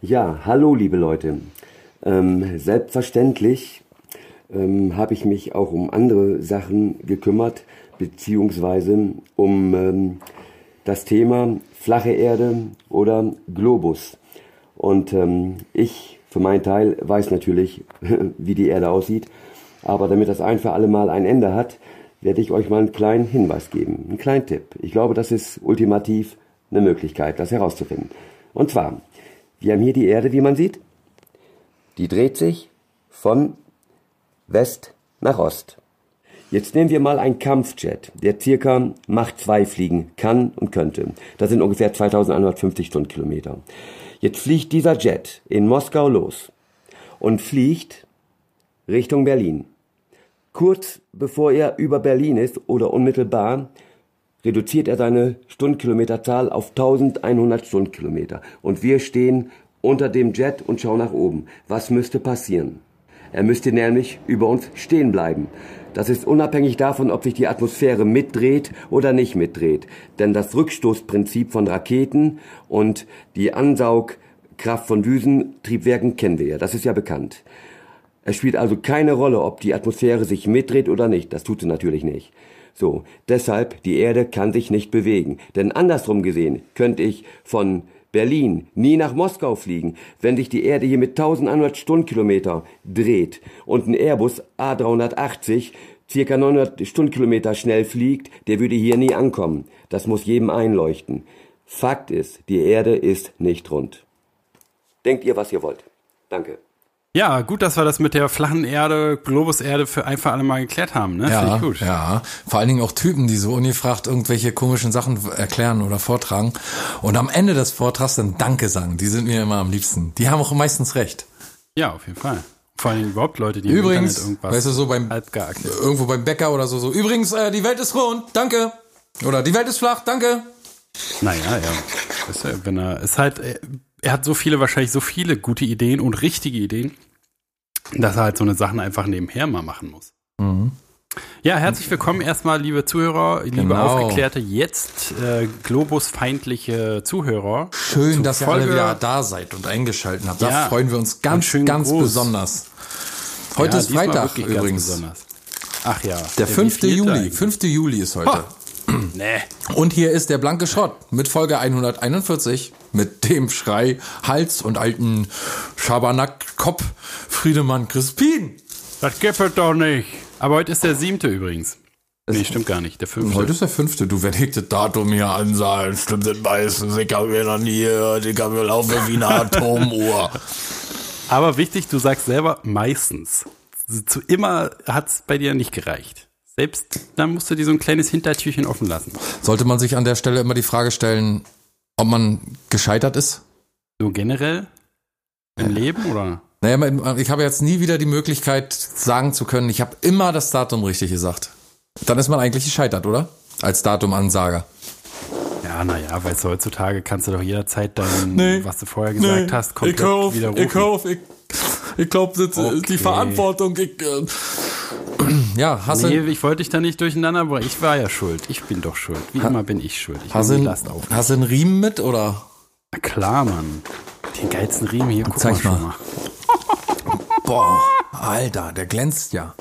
Ja, hallo liebe Leute. Ähm, selbstverständlich ähm, habe ich mich auch um andere Sachen gekümmert, beziehungsweise um ähm, das Thema flache Erde oder Globus. Und ähm, ich für meinen Teil weiß natürlich, wie die Erde aussieht, aber damit das ein für alle Mal ein Ende hat, werde ich euch mal einen kleinen Hinweis geben, einen kleinen Tipp. Ich glaube, das ist ultimativ eine Möglichkeit, das herauszufinden. Und zwar, wir haben hier die Erde, wie man sieht. Die dreht sich von West nach Ost. Jetzt nehmen wir mal einen Kampfjet, der circa Macht 2 fliegen kann und könnte. Das sind ungefähr 2150 Stundenkilometer. Jetzt fliegt dieser Jet in Moskau los und fliegt Richtung Berlin. Kurz bevor er über Berlin ist oder unmittelbar, reduziert er seine Stundenkilometerzahl auf 1100 Stundenkilometer. Und wir stehen unter dem Jet und schauen nach oben. Was müsste passieren? Er müsste nämlich über uns stehen bleiben. Das ist unabhängig davon, ob sich die Atmosphäre mitdreht oder nicht mitdreht. Denn das Rückstoßprinzip von Raketen und die Ansaugkraft von Düsentriebwerken kennen wir ja. Das ist ja bekannt. Es spielt also keine Rolle, ob die Atmosphäre sich mitdreht oder nicht. Das tut sie natürlich nicht. So, deshalb, die Erde kann sich nicht bewegen. Denn andersrum gesehen könnte ich von Berlin nie nach Moskau fliegen, wenn sich die Erde hier mit 1100 Stundenkilometer dreht und ein Airbus A380 circa 900 Stundenkilometer schnell fliegt, der würde hier nie ankommen. Das muss jedem einleuchten. Fakt ist, die Erde ist nicht rund. Denkt ihr, was ihr wollt. Danke. Ja, gut, dass wir das mit der flachen Erde, Globuserde für einfach alle mal geklärt haben. Ne? Ja, ich gut. ja. Vor allen Dingen auch Typen, die so ungefragt irgendwelche komischen Sachen erklären oder vortragen und am Ende des Vortrags dann Danke sagen. Die sind mir immer am liebsten. Die haben auch meistens recht. Ja, auf jeden Fall. Vor allem überhaupt Leute, die Übrigens, irgendwas weißt du, so beim irgendwo beim Bäcker oder so, so. Übrigens, äh, die Welt ist rund, danke. Oder die Welt ist flach, danke. Naja, ja. Ist, wenn er, ist halt, er hat so viele, wahrscheinlich so viele gute Ideen und richtige Ideen, dass er halt so eine Sachen einfach nebenher mal machen muss. Mhm. Ja, herzlich willkommen erstmal, liebe Zuhörer, liebe genau. aufgeklärte, jetzt äh, globusfeindliche Zuhörer. Schön, dass Folge, ihr alle wieder da seid und eingeschaltet habt. Da ja, freuen wir uns ganz, ganz groß. besonders. Heute ja, ist Freitag übrigens. Ach ja. Der, der 5. Juli. Eigentlich. 5. Juli ist heute. Nee. Und hier ist der blanke Schrott mit Folge 141 mit dem Schrei Hals und alten Schabernack Kopf Friedemann Crispin. Das gibt es doch nicht. Aber heute ist der siebte übrigens. Nee, stimmt gar nicht. Der fünfte. Heute ist der fünfte. Du das Datum hier ansagen. Stimmt das meistens. Ich habe mir noch nie gehört. Ich habe mir laufen wie eine Atomuhr. Aber wichtig, du sagst selber meistens. Zu immer hat es bei dir nicht gereicht. Selbst dann musst du dir so ein kleines Hintertürchen offen lassen. Sollte man sich an der Stelle immer die Frage stellen, ob man gescheitert ist? So generell? Im ja. Leben oder? Naja, ich habe jetzt nie wieder die Möglichkeit, sagen zu können, ich habe immer das Datum richtig gesagt. Dann ist man eigentlich gescheitert, oder? Als Datumansager. Ja, naja, weil heutzutage kannst du doch jederzeit dein, nee, was du vorher gesagt nee, hast, komplett ich kauf, widerrufen. Ich kauf, ich, ich glaube, okay. die Verantwortung, ich, äh, ja, hast nee, ich wollte dich da nicht durcheinander bringen. Ich war ja schuld. Ich bin doch schuld. Wie ha immer bin ich schuld. Ich hast, du hast du einen Riemen mit, oder? Na klar, Mann. Den geilsten Riemen hier, guck Zeig mal. mal. Boah, Alter, der glänzt ja.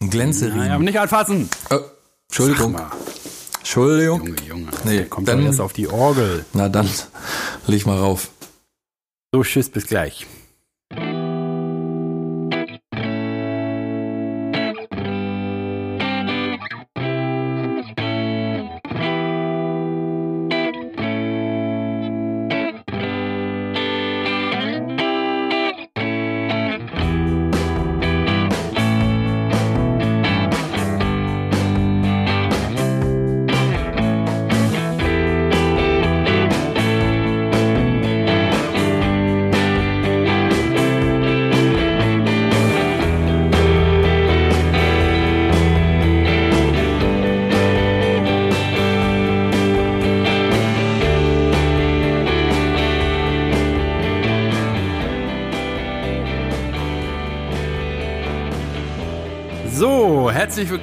Ein Glänzeriemen. Nein, aber nicht anfassen. Oh, Entschuldigung. Entschuldigung. Junge, Junge. Nee, der kommt dann erst auf die Orgel. Na dann, leg mal rauf. So, tschüss, bis gleich.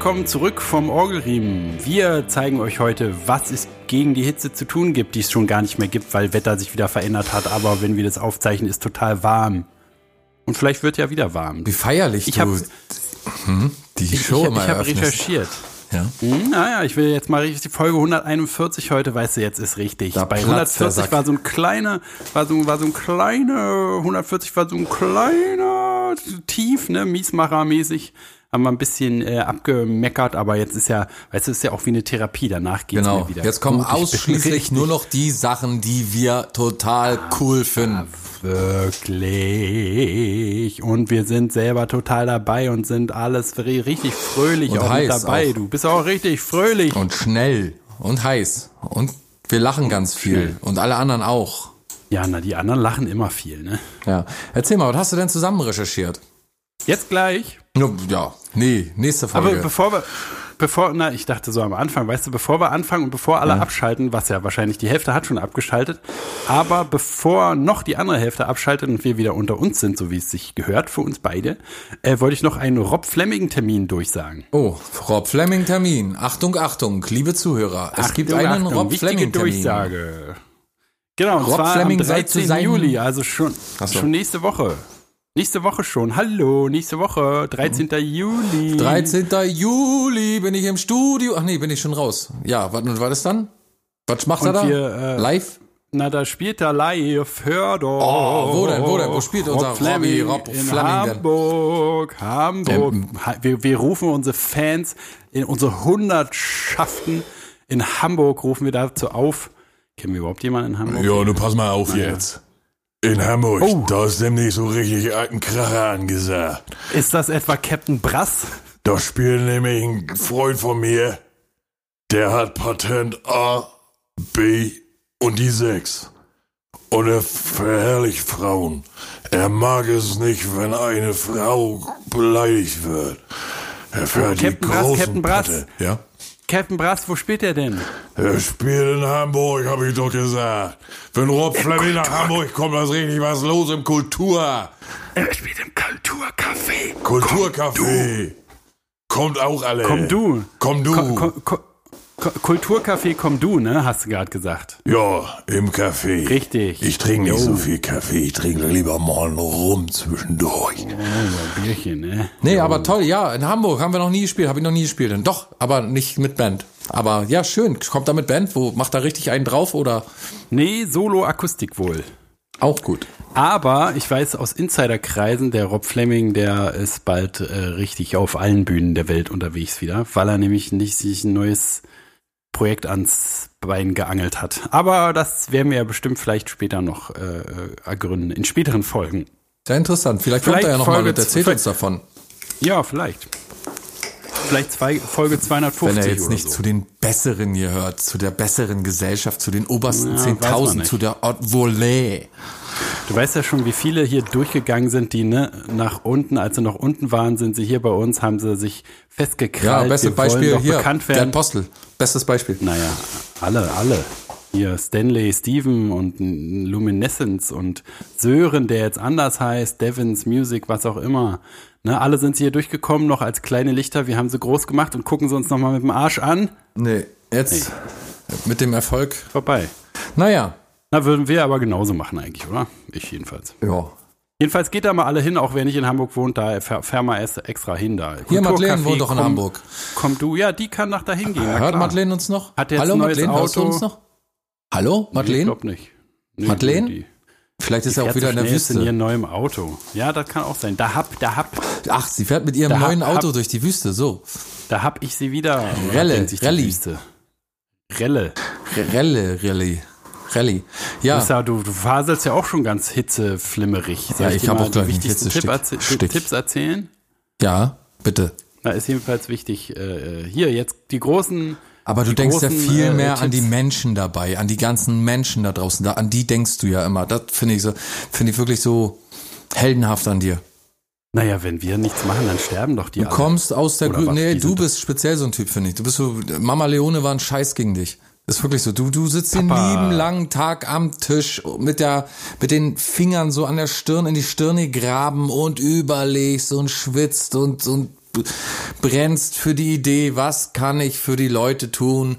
Willkommen zurück vom Orgelriemen. Wir zeigen euch heute, was ist gegen die Hitze zu tun gibt, die es schon gar nicht mehr gibt, weil Wetter sich wieder verändert hat. Aber wenn wir das aufzeichnen, ist total warm. Und vielleicht wird ja wieder warm. Wie feierlich ich du hab, hm, die Show ich, immer ich habe recherchiert. Ja. Hm, naja, ich will jetzt mal richtig, die Folge 141 heute, weißt du, jetzt ist richtig. Da Bei platzt der 140 Sack. war so ein kleiner, war so, war so ein kleiner, 140 war so ein kleiner Tief, ne, Miesmacher-mäßig. Haben wir ein bisschen äh, abgemeckert, aber jetzt ist ja, weißt du, ist ja auch wie eine Therapie, danach geht's Genau. mir wieder. Jetzt kommen gut. Ausschließlich nur noch die Sachen, die wir total cool finden. Wirklich. Und wir sind selber total dabei und sind alles ri- richtig fröhlich Und auch heiß dabei. auch. Du bist auch richtig fröhlich. Und schnell und heiß. Und wir lachen ganz viel. Und alle anderen auch. Ja, na, die anderen lachen immer viel, ne? Ja. Erzähl mal, was hast du denn zusammen recherchiert? Jetzt gleich. Ja, Ja, nee, nächste Aber Folge. bevor wir, bevor, na, ich dachte so am Anfang, weißt du, bevor wir anfangen und bevor alle abschalten, was ja wahrscheinlich die Hälfte hat schon abgeschaltet, aber bevor noch die andere Hälfte abschaltet und wir wieder unter uns sind, so wie es sich gehört für uns beide, äh, wollte ich noch einen Rob Fleming-Termin durchsagen. oh, Rob Fleming Termin. Achtung, Achtung, liebe Zuhörer. Es gibt einen Achtung, Rob wichtige Fleming Termin. Durchsage. Genau, und Rob zwar Fleming am soll zu 13. seinem- Juli, also schon, so. schon nächste Woche. Nächste Woche schon. Hallo, nächste Woche, 13. Juli. 13. Juli bin ich im Studio. Ach nee, bin ich schon raus. Ja, was was ist dann? Was macht er Und da? wir, äh, Live? Na, da spielt er live, hör doch. Oh, wo denn, wo denn? Wo spielt unser Rob Fleming, Robby, Rob in Fleming denn? Hamburg, Hamburg. Ha- Wir, wir rufen unsere Fans in unsere Hundertschaften in Hamburg, rufen wir dazu auf. Kennen wir überhaupt jemanden in Hamburg? Ja, du pass mal auf jetzt. In Hamburg, Oh. da ist demnächst so richtig alten Kracher angesagt. Ist das etwa Captain Brass? Da spielt nämlich ein Freund von mir, der hat Patent A, B und die 6. Und er verherrlicht Frauen. Er mag es nicht, wenn eine Frau beleidigt wird. Er fährt die Captain Brass, großen Captain Brass. Patte. Ja? Captain Brass, wo spielt er denn? Er spielt in Hamburg, habe ich doch gesagt. Wenn Rob Fleming nach Hamburg kommt, da ist richtig was los im Kultur. Er spielt im Kulturcafé. Kulturcafé. Kommt auch alle. Komm du. Komm du. Ko- ko- ko- ko- Kulturcafé, komm du, ne? Hast du gerade gesagt. ja, im Café. Richtig. Ich trinke nicht so viel Kaffee. Ich trinke lieber mal Rum zwischendurch. Oh, Bierchen, ne? Nee, aber toll, ja, in Hamburg haben wir noch nie gespielt, habe ich noch nie gespielt. Doch, aber nicht mit Band. Aber ja, schön. Kommt da mit Band? Wo macht da richtig einen drauf oder Nee, Solo-Akustik wohl. auch gut? Aber ich weiß aus Insiderkreisen, der Rob Fleming, der ist bald äh, richtig auf allen Bühnen der Welt unterwegs wieder, weil er nämlich nicht sich ein neues Projekt ans Bein geangelt hat. Aber das werden wir ja bestimmt vielleicht später noch äh, ergründen, in späteren Folgen. Sehr interessant. Vielleicht, Vielleicht kommt er ja noch mal Folge und erzählt uns davon. Ja, vielleicht. Vielleicht zwei, Folge 250 Wenn er jetzt nicht so. zu den Besseren gehört, zu der besseren Gesellschaft, zu den obersten Ja, weiß man 10.000, nicht. zu der Haute Volée. Du weißt ja schon, wie viele hier durchgegangen sind, die ne, nach unten, als sie noch unten waren, sind sie hier bei uns, haben sie sich Ja, festgekrallt. bestes Wir wollen Beispiel hier, bekannt der werden. Apostel. Bestes Beispiel. Naja, alle, alle. Hier Stanley, Steven und Luminescence und Sören, der jetzt anders heißt, Devins Music, was auch immer. Ne, alle sind sie hier durchgekommen, noch als kleine Lichter. Wir haben sie groß gemacht und gucken sie uns nochmal mit dem Arsch an. Nee, jetzt mit dem Erfolg. Vorbei. Naja, Na, würden wir aber genauso machen eigentlich, oder? Ich jedenfalls. ja. Jedenfalls geht da mal alle hin, auch wer nicht in Hamburg wohnt, da fahr mal extra hin da. Hier, Madeleine wohnt doch in komm- Hamburg. Komm du, ja, die kann nach dahin gehen. na Hört klar. Madeleine uns noch? Hat jetzt Hallo Madeleine, hörst du Auto? uns noch? Hallo Ich Madeleine? glaub nicht. Nee, Madeleine? Vielleicht ist er auch fährt wieder in der ist in Wüste. ihrem neuen Auto. Ja, das kann auch sein. Da hab, da hab, Ach, sie fährt mit ihrem Da hab- neuen Auto hab- durch die Wüste, so. da hab ich sie wieder. Relle. Wüste. Relle. Relle, Rallye. Rallye. Ja, Du, ja, du, du faselst ja auch schon ganz hitzeflimmerig. Soll Ja, ich dir hab mal auch gleich die einen wichtigsten Tipp erzäh- Stick. Tipps erzählen. ja, bitte. Da ist jedenfalls wichtig, äh, hier jetzt die großen. Aber du denkst ja großen, viel äh, mehr an die. Menschen dabei, an die ganzen Menschen da draußen. Da, an die denkst du ja immer. Das finde ich so, finde ich wirklich so heldenhaft an dir. Naja, wenn wir nichts machen, dann sterben doch die Du alle. kommst aus der Oder Grü was? Nee, du bist speziell so ein Typ, finde ich. Du bist so, Mama Leone war ein Scheiß gegen dich. Das ist wirklich so. Du, du sitzt den Papa. lieben langen Tag am Tisch mit der, mit den Fingern so an der Stirn in die Stirne graben und überlegst und schwitzt und, und brennst für die Idee, was kann ich für die Leute tun?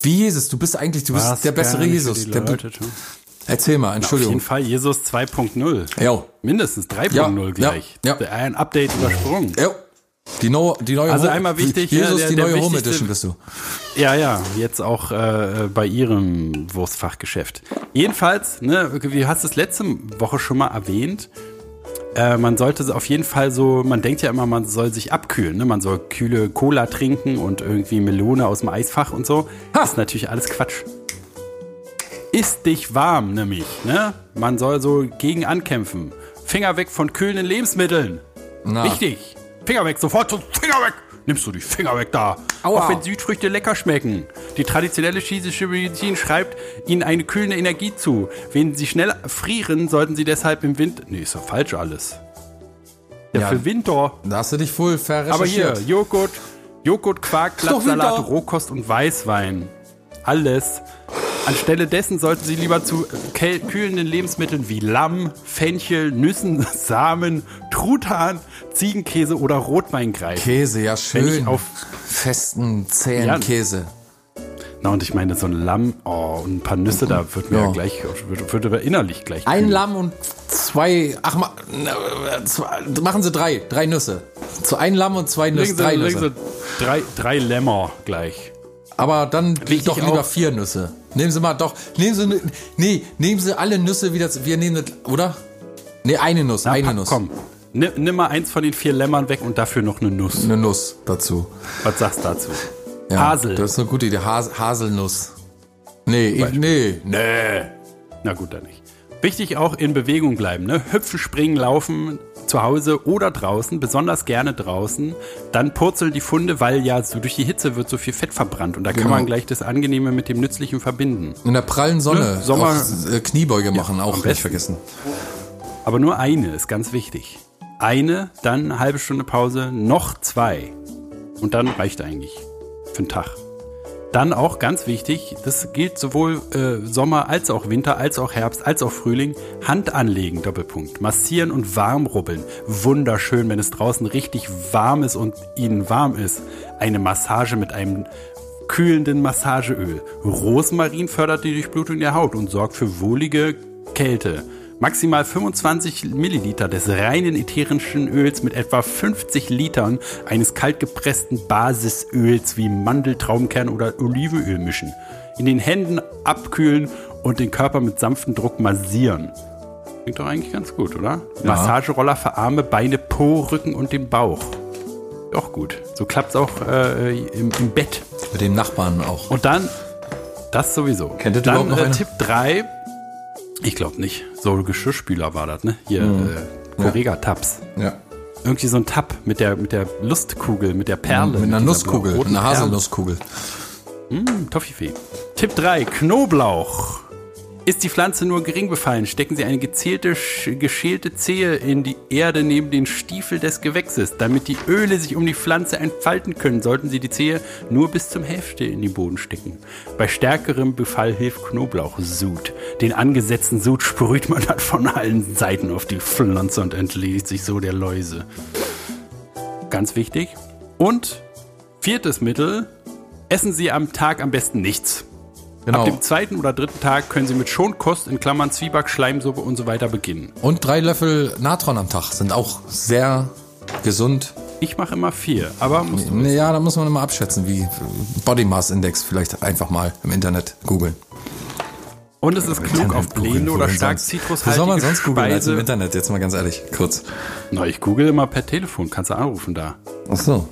Wie Jesus, du bist eigentlich, du bist Was der bessere Jesus. Der, Leute tun. erzähl mal, Auf Entschuldigung. jeden Fall Jesus 2.0. Jo. Mindestens 3.0 Ja, gleich. ja, ja. Ein Update übersprungen. Jo. Die, no, die neue Also Home- einmal wichtig, Jesus, ja, der- die neue Home Edition bist du. Ja, ja, jetzt auch äh, bei ihrem Wurstfachgeschäft. Jedenfalls, ne, wie hast du es letzte Woche schon mal erwähnt, äh, man sollte auf jeden Fall so, man denkt ja immer, man soll sich abkühlen, ne? man soll kühle Cola trinken und irgendwie Melone aus dem Eisfach und so. Ist natürlich alles Quatsch. Ist dich warm, nämlich, ne? Man soll so gegen ankämpfen. Finger weg von kühlenden Lebensmitteln. Na. Wichtig. Finger weg, sofort so, Finger weg. Nimmst du die Finger weg da. Aua. Auch wenn Südfrüchte lecker schmecken. Die traditionelle chinesische Medizin schreibt ihnen eine kühlende Energie zu. Wenn sie schnell frieren, sollten sie deshalb im Winter. Nee, ist doch falsch alles. Ja, Ja. für Winter. Da hast du dich wohl Aber hier, verrecherchiert. Joghurt, Joghurt, Quark, Blattsalat. Rohkost und Weißwein. Alles. Anstelle dessen sollten Sie lieber zu kühlenden Lebensmitteln wie Lamm, Fenchel, Nüssen, Samen, Truthahn, Ziegenkäse oder Rotwein greifen. Käse, ja schön. auf festen, zähen Ja. Käse. Na, und ich meine, so ein Lamm oh, und ein paar Nüsse, da wird mir ja, Ja. gleich, wird, wird aber innerlich gleich. Ein kühl. Lamm und zwei, ach, ma, zwei, machen Sie drei, drei Nüsse. Zu ein Lamm und zwei Nüsse, drei Nüsse. Drei, drei Lämmer gleich. Aber dann Wichtig doch lieber auch- vier Nüsse. Nehmen Sie mal doch, nehmen Sie, ne- nee, nehmen Sie alle Nüsse wieder, wir nehmen, das, oder? Nee, eine Nuss, Na, eine pack, Nuss. Komm, nimm, nimm mal eins von den vier Lämmern weg und dafür noch eine Nuss. Eine Nuss dazu. Was sagst du dazu? Ja, Hasel. Das ist eine gute Idee. Has Haselnuss. Nee, ich, nee, nee. Na gut, dann nicht. Wichtig auch in Bewegung bleiben, ne? Hüpfen, springen, laufen, zu Hause oder draußen, besonders gerne draußen. Dann purzeln die Funde, weil ja so durch die Hitze wird so viel Fett verbrannt und da kann Genau. man gleich das Angenehme mit dem Nützlichen verbinden. In der prallen Sonne Ne, Sommer- auch, äh, Kniebeuge machen, auch am nicht vergessen. Aber nur eine ist ganz wichtig. Eine, dann eine halbe Stunde Pause, noch zwei. Und dann reicht eigentlich für den Tag. Dann auch ganz wichtig, das gilt sowohl äh, Sommer als auch Winter, als auch Herbst, als auch Frühling. Hand anlegen, Doppelpunkt. Massieren und warm rubbeln. Wunderschön, wenn es draußen richtig warm ist und Ihnen warm ist. Eine Massage mit einem kühlenden Massageöl. Rosmarin fördert die Durchblutung der Haut und sorgt für wohlige Kälte. Maximal 25 Milliliter des reinen ätherischen Öls mit etwa 50 Litern eines kaltgepressten Basisöls wie Mandeltraubenkern oder Olivenöl mischen. In den Händen abkühlen und den Körper mit sanftem Druck massieren. Klingt doch eigentlich ganz gut, oder? Massageroller für Arme, Beine, Po, Rücken und den Bauch. Auch gut. So klappt es auch äh, im, im Bett. Mit den Nachbarn auch. Und dann, das sowieso. Kennt ihr dann überhaupt noch äh? Tipp 3. Ich glaube nicht. So Geschirrspüler war das, ne? Hier, Mhm. äh, Correga-Tabs. Ja. Irgendwie so ein Tab mit der, mit der Lustkugel, mit der Perle. Mit einer dieser Nusskugel, roten einer. Haselnusskugel. Mm, Toffifee. Tipp 3, Knoblauch. Ist die Pflanze nur gering befallen, stecken Sie eine gezielte, sch- geschälte Zehe in die Erde neben den Stiefel des Gewächses. Damit die Öle sich um die Pflanze entfalten können, sollten Sie die Zehe nur bis zum Hälfte in den Boden stecken. Bei stärkerem Befall hilft Knoblauchsud. Den angesetzten Sud sprüht man dann von allen Seiten auf die Pflanze und entledigt sich so der Läuse. Ganz wichtig. Und viertes Mittel, essen Sie am Tag am besten nichts. Genau. Ab dem zweiten oder dritten Tag können Sie mit Schonkost in Klammern Zwieback, Schleimsuppe und so weiter beginnen. Und drei Löffel Natron am Tag sind auch sehr gesund. Ich mache immer vier, aber muss Ja, da muss man immer abschätzen, wie Body Mass Index vielleicht einfach mal im Internet googeln. und es ist klug auf blähende oder stark Wo zitrushaltige soll man sonst googeln als im. Internet? Jetzt mal ganz ehrlich, kurz. Na, ich google immer per Telefon, kannst du anrufen da. Ach so.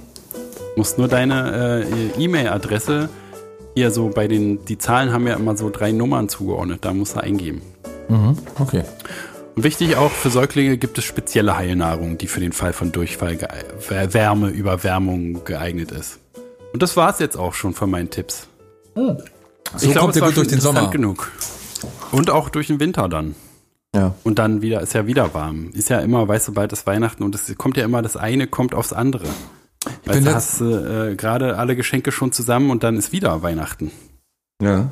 Musst nur deine äh, E-Mail-Adresse hier so bei den, die Zahlen haben ja immer so drei Nummern zugeordnet, da musst du eingeben. Okay. Und wichtig auch, für Säuglinge gibt es spezielle Heilnahrung, die für den Fall von Durchfall, Wärme, Überwärmung geeignet ist. Und das war's jetzt auch schon von meinen Tipps. So Ich glaub, kommt es ihr war gut durch den Sommer. genug. Und auch durch den Winter dann. Ja. Und dann wieder, ist ja wieder warm. Ist ja immer, weißt du, bald ist Weihnachten und es kommt ja immer, das eine kommt aufs andere. Weißt bin hast du äh, gerade alle Geschenke schon zusammen und dann ist wieder Weihnachten. Ja.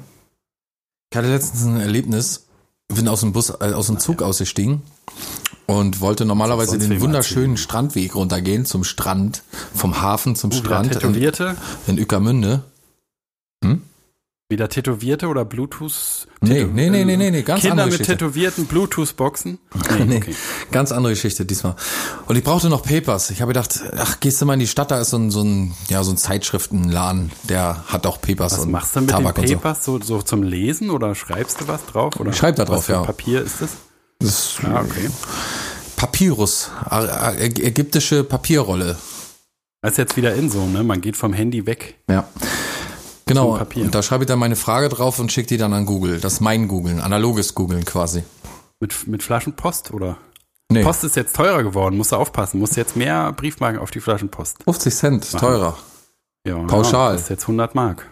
Ich hatte letztens ein Erlebnis, bin aus dem Bus, äh, aus dem Zug ausgestiegen und wollte normalerweise den wunderschönen Strandweg runtergehen zum Strand, vom Hafen zum Wieder Strand in, in Ueckermünde. Wieder Tätowierte oder Bluetooth? Nee, nee, nee, nee, nee, nee, ganz Kinder andere mit Geschichte. tätowierten Bluetooth-Boxen? Nee, okay. ganz andere Geschichte diesmal. Und ich brauchte noch Papers. Ich habe gedacht, ach, gehst du mal in die Stadt, da ist so ein, so ein, ja, so ein Zeitschriftenladen, der hat auch Papers Was und machst du mit Tabak den und so. Papers? So. So, zum Lesen oder schreibst du was drauf? Oder Ich schreib da drauf, was für ja. Papier ist das? Das Ah, okay. Papyrus, ägyptische Papierrolle. Das ist jetzt wieder in so, ne? Man geht vom Handy weg. Ja. Genau, und da schreibe ich dann meine Frage drauf und schicke die dann an Google. Das ist mein Googlen, analoges Googlen quasi. Mit, mit Flaschenpost oder? Nee, Post ist jetzt teurer geworden, musst du aufpassen. Musst jetzt mehr Briefmarken auf die Flaschenpost. 50 Cent, teurer. Ja, Pauschal. Das ist jetzt 100 Mark.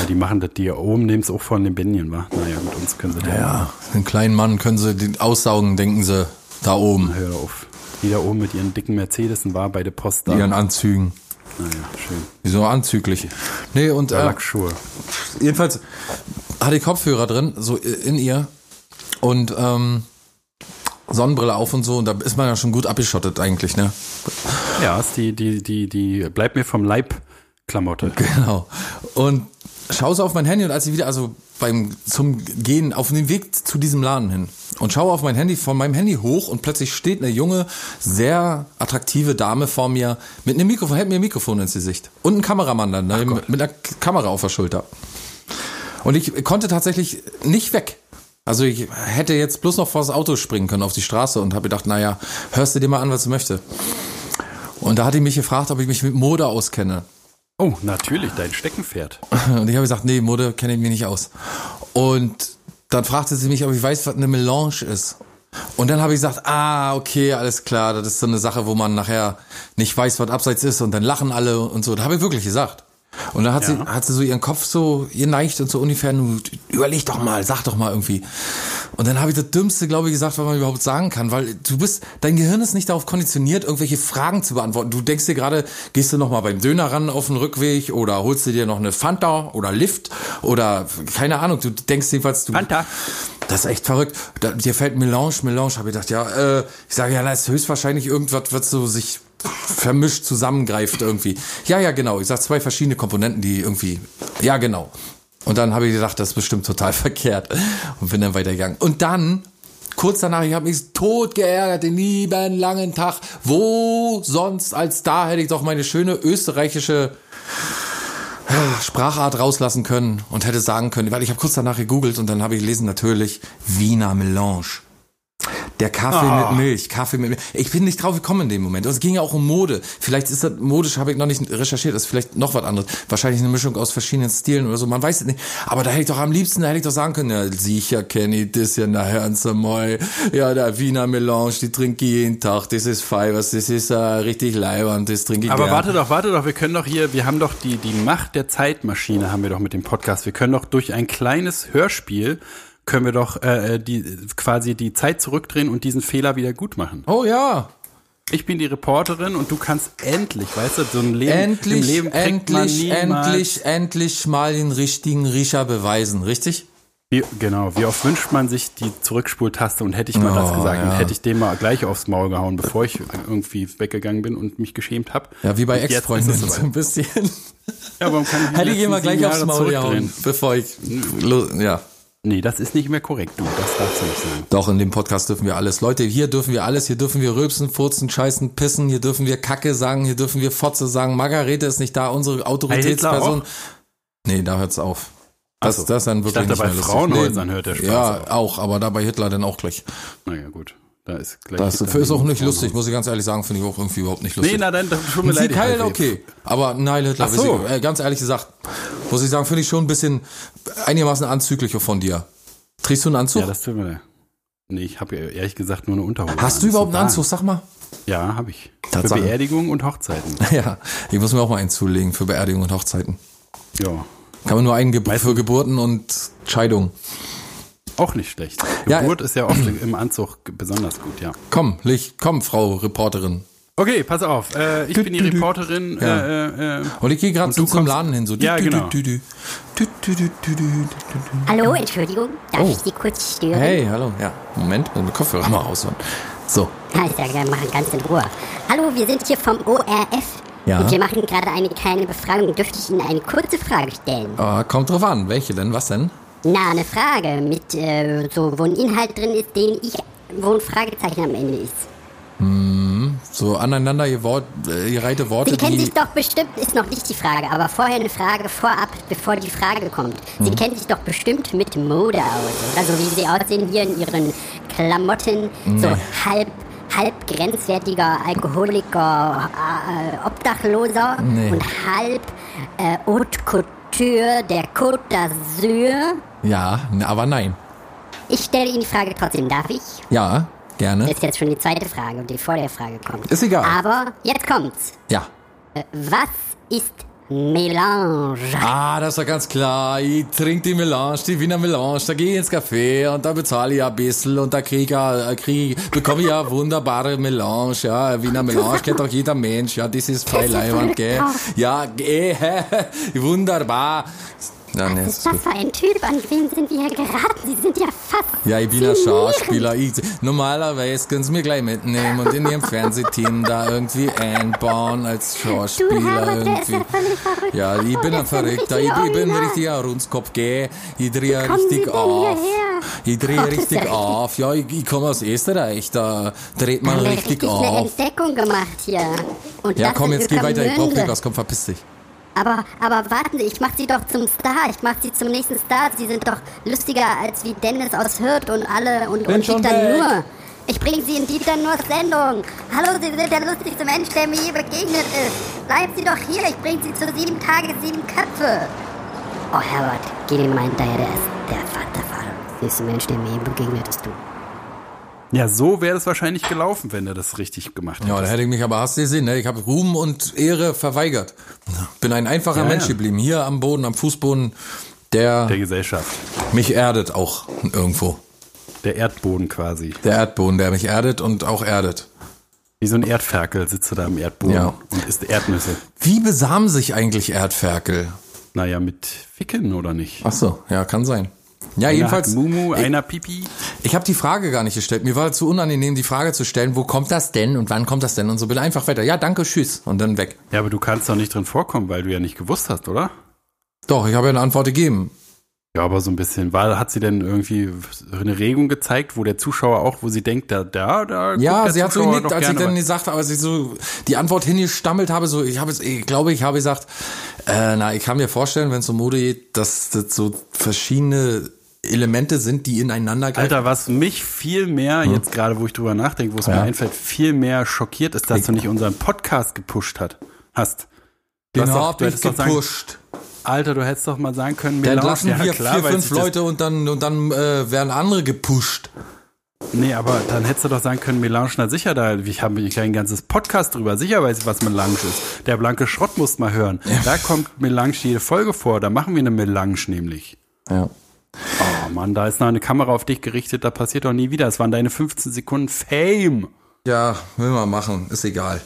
Ja, die machen das, die oben nehmen es auch von den Benjen, wa? Naja, mit uns können sie ja. Ja, den kleinen Mann können sie den aussaugen, denken sie, da oben, Hör auf. Die da oben mit ihren dicken Mercedesen war bei der Post da. ihren Anzügen. Naja, schön. Wieso anzüglich? Nee, und Ja, äh, Lackschuhe. jedenfalls hatte ich Kopfhörer drin, so in ihr und ähm, Sonnenbrille auf und so und da ist man ja schon gut abgeschottet eigentlich, ne? Ja, ist die, die, die, die, bleib mir vom Leib Klamotte. Genau. Und schaue so auf mein Handy und als ich wieder, also beim zum Gehen auf dem Weg zu diesem Laden hin und schaue auf mein Handy von meinem Handy hoch und plötzlich steht eine junge, sehr attraktive Dame vor mir mit einem Mikrofon, hält mir ein Mikrofon ins Gesicht und ein Kameramann dann ne, mit, einer Kamera auf der Schulter. Und ich konnte tatsächlich nicht weg. Also ich hätte jetzt bloß noch vor das Auto springen können auf die Straße und habe gedacht, naja, hörst du dir mal an, was du möchtest. Und da hat die mich gefragt, ob ich mich mit Mode auskenne. Oh, natürlich, dein Steckenpferd. Und ich habe gesagt, nee, Mode kenne ich mich nicht aus. Und dann fragte sie mich, ob ich weiß, was eine Melange ist. Und dann habe ich gesagt, ah, okay, alles klar, das ist so eine Sache, wo man nachher nicht weiß, was abseits ist und dann lachen alle und so. Das habe ich wirklich gesagt. Und dann hat sie, Ja. hat sie so ihren Kopf so geneigt und so ungefähr, überleg doch mal, sag doch mal irgendwie. Und dann habe ich das Dümmste, glaube ich, gesagt, was man überhaupt sagen kann, weil du bist, dein Gehirn ist nicht darauf konditioniert, irgendwelche Fragen zu beantworten. Du denkst dir gerade, gehst du noch mal beim Döner ran auf den Rückweg oder holst du dir noch eine Fanta oder Lift oder keine Ahnung, du denkst jedenfalls, du, Fanta. das ist echt verrückt. Da, dir fällt Melange, Melange, habe ich gedacht, ja, äh, ich sage, ja, das ist höchstwahrscheinlich irgendwas, was so sich vermischt zusammengreift irgendwie. Ja, ja, genau. Ich sag zwei verschiedene Komponenten, die irgendwie, ja, genau. Und dann habe ich gedacht, das ist bestimmt total verkehrt und bin dann weitergegangen. Und dann kurz danach, ich habe mich tot geärgert, den lieben langen Tag. Wo sonst als da hätte ich doch meine schöne österreichische Sprachart rauslassen können und hätte sagen können, weil ich habe kurz danach gegoogelt und dann habe ich gelesen natürlich Wiener Melange. Der Kaffee Ah. mit Milch, Kaffee mit Milch. Ich bin nicht drauf gekommen in dem Moment. Und es ging ja auch um Mode. Vielleicht ist das modisch, habe ich noch nicht recherchiert, das ist vielleicht noch was anderes. Wahrscheinlich eine Mischung aus verschiedenen Stilen oder so, man weiß es nicht. Aber da hätte ich doch am liebsten, da hätte ich doch sagen können, ja, sicher kenne ich das ja nachher an Samoy. Ja, der Wiener Melange, die trinke ich jeden Tag, das ist Fibers, das ist äh, richtig leibernd, das trinke ich Aber gern. warte doch, warte doch, wir können doch hier, wir haben doch die, die Macht der Zeitmaschine haben wir doch mit dem Podcast. Wir können doch durch ein kleines Hörspiel können wir doch äh, die quasi die Zeit zurückdrehen und diesen Fehler wieder gut machen. Oh ja, Ich bin die Reporterin und du kannst endlich, weißt du, so ein Leben im endlich, Leben kriegt man endlich, endlich, endlich mal den richtigen Riecher beweisen, richtig? Wie, genau, wie oft wünscht man sich die Zurückspultaste und hätte ich mal das Oh, gesagt und ja. hätte ich dem mal gleich aufs Maul gehauen, bevor ich irgendwie weggegangen bin und mich geschämt habe. Ja, wie bei Und es so ein bisschen. Ja, warum kann ich Hätte ich immer gleich aufs Maul gehauen, bevor ich, ja. Nee, das ist nicht mehr korrekt, du. Das darfst du nicht sagen. Doch, in dem Podcast dürfen wir alles. Leute, hier dürfen wir alles. Hier dürfen wir rülpsen, furzen, scheißen, pissen. Hier dürfen wir Kacke sagen. Hier dürfen wir Fotze sagen. Margarete ist nicht da, unsere Autoritätsperson. Nee, da hört's auf. Das, so. das ist dann Ich wirklich dachte, nicht bei mehr lustig. Frauenhäusern hört der Spaß Ja, auf. auch, aber da bei Hitler dann auch gleich. Naja, gut. Da ist gleich. Das Hitler ist auch nicht lustig, muss ich ganz ehrlich sagen, finde ich auch irgendwie überhaupt nicht lustig. Nee, na dann, tut mir leid. ich Keil, weiß okay. Aber nein, Hitler, Ach so. ich, äh, ganz ehrlich gesagt, muss ich sagen, finde ich schon ein bisschen einigermaßen anzüglicher von dir. Trägst du einen Anzug? Ja, das tut mir leid. Nee, ich habe ja ehrlich gesagt nur eine Unterhose. Hast du überhaupt einen Anzug? Sag mal. Ja, habe ich. Tatsache. Für Beerdigungen und Hochzeiten. Ja, ich muss mir auch mal einen zulegen für Beerdigung und Hochzeiten. Ja. Kann man nur einen Ge für Geburten und Scheidung. Auch nicht schlecht. Ja, Geburt ist ja oft im Anzug besonders gut, ja. Komm, leg, komm, Frau Reporterin. Okay, pass auf. Äh, ich Dü, bin die dü. Reporterin. Ja. Äh, äh, Und ich gehe gerade so du zum kommst- Laden hin. So. Ja, genau. Hallo, Entschuldigung, darf Oh. ich Sie kurz stören? Hey, hallo. Ja, Moment, muss den Kopfhörer mal rausholen. So. Ja, ist ja, wir machen ganz in Ruhe. Hallo, wir sind hier vom ORF. Ja. Und wir machen gerade eine kleine Befragung. Dürfte ich Ihnen eine kurze Frage stellen? Ah, kommt drauf an. Welche denn? Was denn? Na, eine Frage mit äh, so, wo ein Inhalt drin ist, den ich, wo ein Fragezeichen am Ende ist. So aneinander Wort, äh, gereihte Worte, Sie kennen sich doch bestimmt, ist noch nicht die Frage, aber vorher eine Frage vorab, bevor die Frage kommt. Mhm. Sie kennen sich doch bestimmt mit Mode aus, oder so wie Sie aussehen hier in Ihren Klamotten, so halb, halb grenzwertiger Alkoholiker, äh, Obdachloser Nee. und halb äh, Haute Couture der Côte d'Azur. Ja, aber nein. Ich stelle Ihnen die Frage trotzdem, darf ich? Ja, gerne. Das ist jetzt schon die zweite Frage, die vor der Frage kommt. Ist egal. Aber jetzt kommt's. Ja. Äh, Was ist Melange? Ah, das ist doch ganz klar. Ich trinke die Melange, die Wiener Melange, da gehe ich ins Café und da bezahle ich ein bisschen und da kriege ich, ja- krieg, bekomme ich ja wunderbare Melange, ja. Wiener Melange kennt doch jeder Mensch, ja, das ist frei Leihwand, gell. Ja, eh, wunderbar. Ja, nee, Was ist das für ein Typ? An wen sind wir hier geraten? Sie sind ja fast. Ja, ich bin ein. Schauspieler. Ich, normalerweise können sie mir gleich mitnehmen und in ihrem Fernsehteam da irgendwie einbauen als Du Schauspieler Herbert, der ist irgendwie. ja völlig verrückt. Ja, ich Oh, bin ein Verrückter. Ich, ich bin ein richtiger Rundskopf, gell? Ich drehe richtig auf. Ich drehe Oh, richtig ja auf. Ja, ich, ich komme aus Österreich. Da dreht man richtig richtig eine auf. Entdeckung gemacht hier. Und Ja, komm, jetzt geh weiter. Ich brauch Ueckermünde. nicht was. Komm, verpiss dich. Aber, aber warten Sie, ich mach Sie doch zum Star. Ich mach Sie zum nächsten Star. Sie sind doch lustiger als wie Dennis aus Hürth und alle und, Bin und Dieter weg. Nur. Ich bring Sie in Dieter Nurs Sendung. Hallo, Sie sind der lustigste Mensch, der mir je begegnet ist. Bleiben Sie doch hier. Ich bring Sie zu sieben Tage, sieben Köpfe. Oh, Herbert, geh dem mal hinterher. Der ist der Vater, Vater. Lustigste Mensch, der mir je begegnet ist, du. Ja, so wäre es wahrscheinlich gelaufen, wenn er das richtig gemacht hätte. Ja, da hätte ich mich aber, hast du gesehen, ne? Ich habe Ruhm und Ehre verweigert. Bin ein einfacher Ja, Mensch ja. geblieben. Hier am Boden, am Fußboden, der Der Gesellschaft. mich erdet auch irgendwo. Der Erdboden quasi. Der Erdboden, der mich erdet und auch erdet. Wie so ein Erdferkel sitzt er da im Erdboden Ja. und isst Erdnüsse. Wie besamen sich eigentlich Erdferkel? Naja, mit Ficken oder nicht? Ach so, ja, kann sein. Ja, Einer jedenfalls, Mumu, ich, einer Pipi. ich habe die Frage gar nicht gestellt. Mir war zu unangenehm, die Frage zu stellen, wo kommt das denn und wann kommt das denn und so. Bin einfach weiter. Ja, danke, tschüss und dann weg. Ja, aber du kannst doch nicht drin vorkommen, weil du ja nicht gewusst hast, oder? Doch, ich habe ja eine Antwort gegeben. Ja, aber so ein bisschen. War, hat sie denn irgendwie eine Regung gezeigt, wo der Zuschauer auch, wo sie denkt, da, da, da. Ja, sie hat so Zuschauer genickt, als ich gerne dann was. gesagt habe, als ich so die Antwort hingestammelt habe, so, ich habe es, ich glaube, ich habe gesagt, äh, na, ich kann mir vorstellen, wenn es um Mode geht, dass das so verschiedene Elemente sind, die ineinander greifen. Alter, was mich viel mehr, jetzt gerade wo ich drüber nachdenke, wo es mir Ja. einfällt, viel mehr schockiert ist, dass du nicht unseren Podcast gepusht hat, hast. Du Den hast doch- hab du ich doch sagen- gepusht. Alter, du hättest doch mal sagen können, Da Melange, entlassen ja, wir klar, vier, fünf Leute und dann, und dann äh, werden andere gepusht. Nee, aber dann hättest du doch sagen können, Melange, na sicher, da ich habe ein kleines ganzes Podcast drüber, sicher weiß ich, was Melange ist. Der blanke Schrott musst mal hören. Da kommt Melange jede Folge vor, da machen wir eine Melange nämlich. Ja. Oh Mann, da ist noch eine Kamera auf dich gerichtet, da passiert doch nie wieder. Es waren deine 15 Sekunden Fame. Ja, will man machen, ist egal.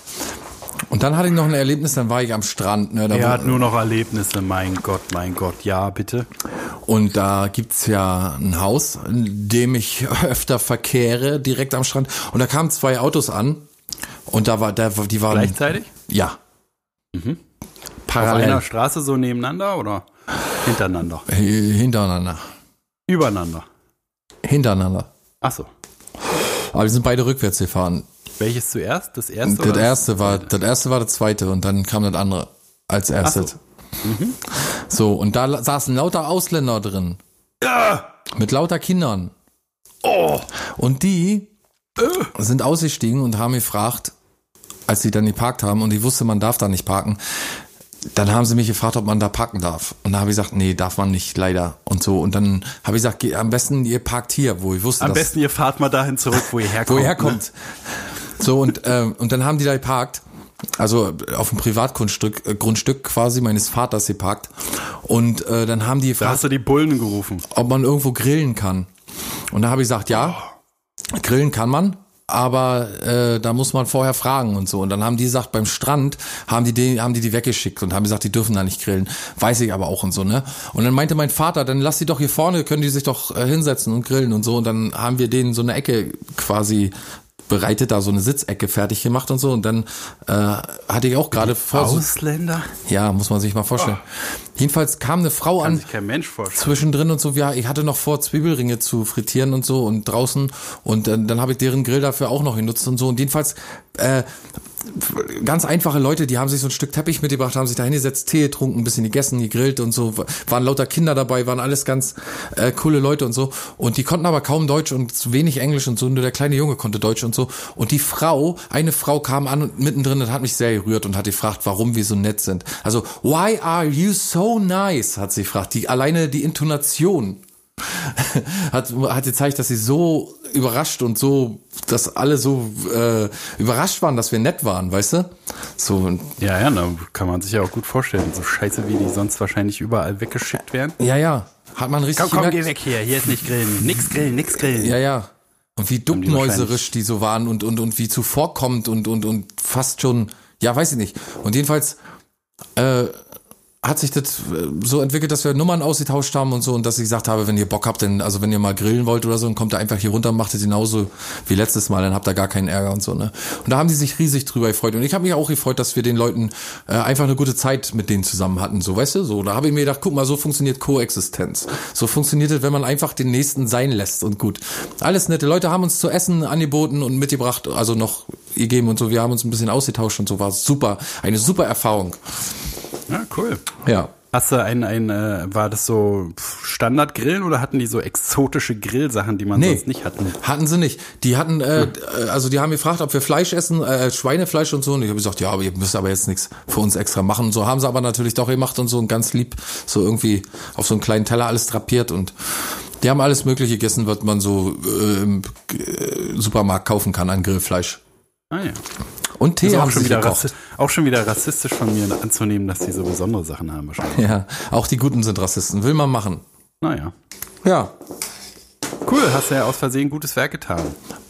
Und dann hatte ich noch ein Erlebnis, dann war ich am Strand. Ne, Er hat nur noch Erlebnisse, mein Gott, mein Gott. Ja, bitte. Und da gibt's ja ein Haus, in dem ich öfter verkehre, direkt am Strand. Und da kamen zwei Autos an. Und da war, da, die waren. Gleichzeitig? Ja. Auf einer Parallel. Straße so nebeneinander oder hintereinander? H- Hintereinander. Übereinander. Hintereinander. Ach so. Aber wir sind beide rückwärts gefahren. Welches zuerst? Das erste? Das oder erste war, zweite? das erste war das zweite und dann kam das andere als erstes. So. und da saßen lauter Ausländer drin. Mit lauter Kindern. Und die sind ausgestiegen und haben gefragt, als sie dann geparkt haben und ich wusste, man darf da nicht parken, dann haben sie mich gefragt, ob man da parken darf. Und da habe ich gesagt, nee, darf man nicht, leider. Und so. Und dann habe ich gesagt, am besten ihr parkt hier, wo ich wusste, Am besten ihr fahrt mal dahin zurück, wo ihr herkommt. wo ihr ne? herkommt. So, und, ähm, und dann haben die da geparkt. Also auf dem Privatgrundstück äh, Grundstück quasi meines Vaters geparkt. Und äh, dann haben die Da gefragt, hast du die Bullen gerufen. ob man irgendwo grillen kann. Und da habe ich gesagt, ja, grillen kann man, aber äh, da muss man vorher fragen und so. Und dann haben die gesagt, beim Strand haben die, die haben die die weggeschickt und haben gesagt, die dürfen da nicht grillen. Weiß ich aber auch und so, ne? Und dann meinte mein Vater, dann lass die doch hier vorne, können die sich doch äh, hinsetzen und grillen und so. Und dann haben wir denen so eine Ecke quasi bereitet, da so eine Sitzecke fertig gemacht und so. Und dann äh, hatte ich auch gerade vor. Ausländer? Ja, muss man sich mal vorstellen. Oh. Jedenfalls kam eine Frau Kann an. Sich kein Mensch vorstellen. Zwischendrin und so, ja, ich hatte noch vor, Zwiebelringe zu frittieren und so und draußen. Und dann, dann habe ich deren Grill dafür auch noch genutzt und so. Und jedenfalls äh, ganz einfache Leute, die haben sich so ein Stück Teppich mitgebracht, haben sich da hingesetzt, Tee getrunken, ein bisschen gegessen, gegrillt und so. Waren lauter Kinder dabei, waren alles ganz äh, coole Leute und so. Und die konnten aber kaum Deutsch und wenig Englisch und so. Nur der kleine Junge konnte Deutsch und so. Und die Frau, eine Frau kam an und mittendrin und hat mich sehr gerührt und hat gefragt, warum wir so nett sind. Also, why are you so nice? hat sie gefragt. Die, alleine die Intonation hat, hat gezeigt, dass sie so überrascht und so, dass alle so äh, überrascht waren, dass wir nett waren, weißt du? So. Ja, ja, da kann man sich ja auch gut vorstellen. So scheiße, wie die sonst wahrscheinlich überall weggeschickt werden. Ja, ja. Hat man richtig Komm, komm, geh weg hier. Hier ist nicht grillen. Nix grillen, nix grillen. Ja, ja. Und wie duckmäuserisch die, die so waren und, und, und wie zuvorkommt und, und, und fast schon, ja, weiß ich nicht. Und jedenfalls, äh, hat sich das äh, so entwickelt, dass wir Nummern ausgetauscht haben und so und dass ich gesagt habe, wenn ihr Bock habt, denn also wenn ihr mal grillen wollt oder so, dann kommt ihr einfach hier runter und macht es genauso wie letztes Mal, dann habt ihr gar keinen Ärger und so, ne? Und da haben die sich riesig drüber gefreut und ich habe mich auch gefreut, dass wir den Leuten äh, einfach eine gute Zeit mit denen zusammen hatten, so, weißt du? So, da habe ich mir gedacht, guck mal, so funktioniert Koexistenz. So funktioniert es, wenn man einfach den nächsten sein lässt und gut. Alles nette Leute haben uns zu essen angeboten und mitgebracht, also noch gegeben und so, wir haben uns ein bisschen ausgetauscht und so, war super, eine super Erfahrung. Ja, cool. Ja. Hast du ein, ein äh, war das so Standardgrillen oder hatten die so exotische Grillsachen, die man Nee. sonst nicht hatten? Hatten sie nicht. Die hatten, äh, also die haben gefragt, ob wir Fleisch essen, äh, Schweinefleisch und so. Und ich habe gesagt, ja, aber ihr müsst aber jetzt nichts für uns extra machen. Und so haben sie aber natürlich doch gemacht und so und ganz lieb so irgendwie auf so einen kleinen Teller alles drapiert und die haben alles Mögliche gegessen, was man so äh, im äh, Supermarkt kaufen kann an Grillfleisch. Ah ja. Und Tee Ist auch schon, sie auch schon wieder rassistisch von mir anzunehmen, dass die so besondere Sachen haben wahrscheinlich. Ja, auch die Guten sind Rassisten. Will man machen. Naja. Ja. Cool, hast du ja aus Versehen gutes Werk getan.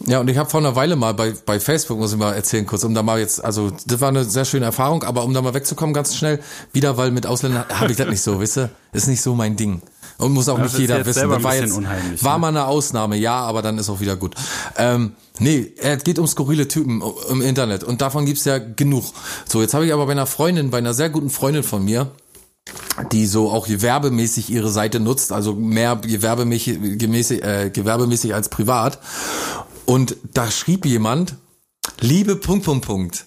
Ja, und ich habe vor einer Weile mal bei, bei Facebook, muss ich mal erzählen kurz, um da mal jetzt, also das war eine sehr schöne Erfahrung, aber um da mal wegzukommen ganz schnell, wieder, weil mit Ausländern habe ich das nicht so, wisst ihr? Ist nicht so mein Ding. Und muss auch nicht das ist jeder wissen. Das war jetzt, war ne? mal eine Ausnahme, ja, aber dann ist auch wieder gut. Ähm, nee, es geht um skurrile Typen im Internet und davon gibt's ja genug. So, jetzt habe ich aber bei einer Freundin, bei einer sehr guten Freundin von mir, die so auch gewerbemäßig ihre Seite nutzt, also mehr gewerbemäßig, gemäßig, äh, gewerbemäßig als privat. Und da schrieb jemand, liebe Punkt, Punkt, Punkt.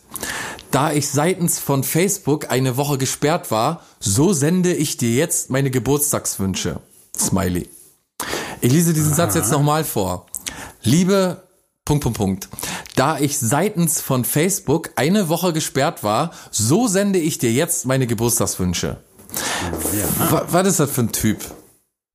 Da ich seitens von Facebook eine Woche gesperrt war, so sende ich dir jetzt meine Geburtstagswünsche. Smiley. Ich lese diesen Satz jetzt nochmal vor. Liebe Punkt, Punkt, Punkt. Da ich seitens von Facebook eine Woche gesperrt war, so sende ich dir jetzt meine Geburtstagswünsche. Wa- Was ist das für ein Typ?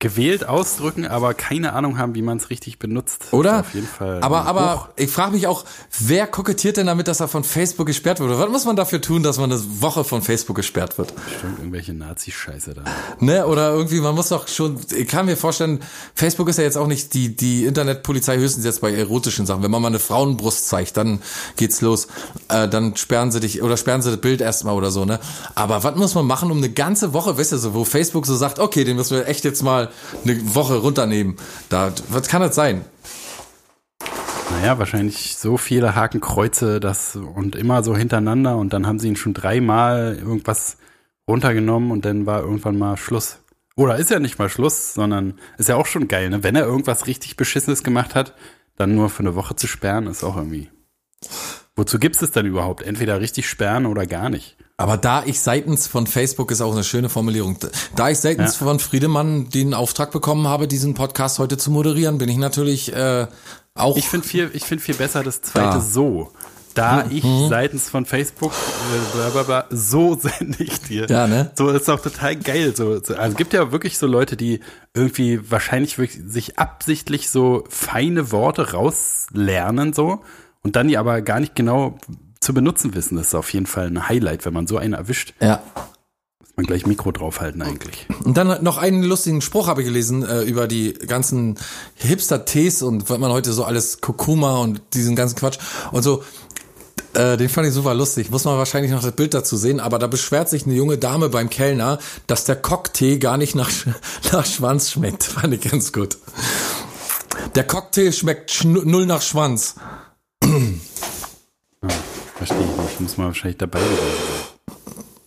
Gewählt ausdrücken, aber keine Ahnung haben, wie man es richtig benutzt. Oder? Auf jeden Fall. Aber, aber Hoch- ich frage mich auch, wer kokettiert denn damit, dass er von Facebook gesperrt wurde? Was muss man dafür tun, dass man eine Woche von Facebook gesperrt wird? Bestimmt irgendwelche Nazi-Scheiße da. Ne? Oder irgendwie, man muss doch schon, ich kann mir vorstellen, Facebook ist ja jetzt auch nicht die, die Internetpolizei höchstens jetzt bei erotischen Sachen. Wenn man mal eine Frauenbrust zeigt, dann geht's los. Äh, dann sperren sie dich oder sperren sie das Bild erstmal oder so, ne? Aber was muss man machen, um eine ganze Woche, weißt du, so, wo Facebook so sagt, okay, den müssen wir echt jetzt mal eine Woche runternehmen. Da, was kann das sein? Naja, wahrscheinlich so viele Hakenkreuze das und immer so hintereinander und dann haben sie ihn schon dreimal irgendwas runtergenommen und dann war irgendwann mal Schluss. Oder ist ja nicht mal Schluss, sondern ist ja auch schon geil, ne? Wenn er irgendwas richtig Beschissenes gemacht hat, dann nur für eine Woche zu sperren, ist auch irgendwie. Wozu gibt's es dann überhaupt? Entweder richtig sperren oder gar nicht. Aber da ich seitens von Facebook ist auch eine schöne Formulierung. Da ich seitens Ja. von Friedemann den Auftrag bekommen habe, diesen Podcast heute zu moderieren, bin ich natürlich äh, auch. Ich finde viel, ich finde viel besser das zweite Da. so. Da ich seitens von Facebook äh, bla bla bla, so sende ich dir. Ja, ne? So ist auch total geil. So, so, also es gibt ja wirklich so Leute, die irgendwie wahrscheinlich wirklich sich absichtlich so feine Worte rauslernen so und dann die aber gar nicht genau zu benutzen wissen. Das ist auf jeden Fall ein Highlight, wenn man so einen erwischt. ja. Muss man gleich Mikro draufhalten eigentlich. Und dann noch einen lustigen Spruch habe ich gelesen äh, über die ganzen Hipster-Tees und was man heute so alles Kurkuma und diesen ganzen Quatsch und so. Äh, den fand ich super lustig. Muss man wahrscheinlich noch das Bild dazu sehen, aber da beschwert sich eine junge Dame beim Kellner, dass der Cocktail gar nicht nach, nach Schwanz schmeckt. Fand ich ganz gut. Der Cocktail schmeckt null nach Schwanz. Verstehe ich nicht. Muss man wahrscheinlich dabei gewesen sein.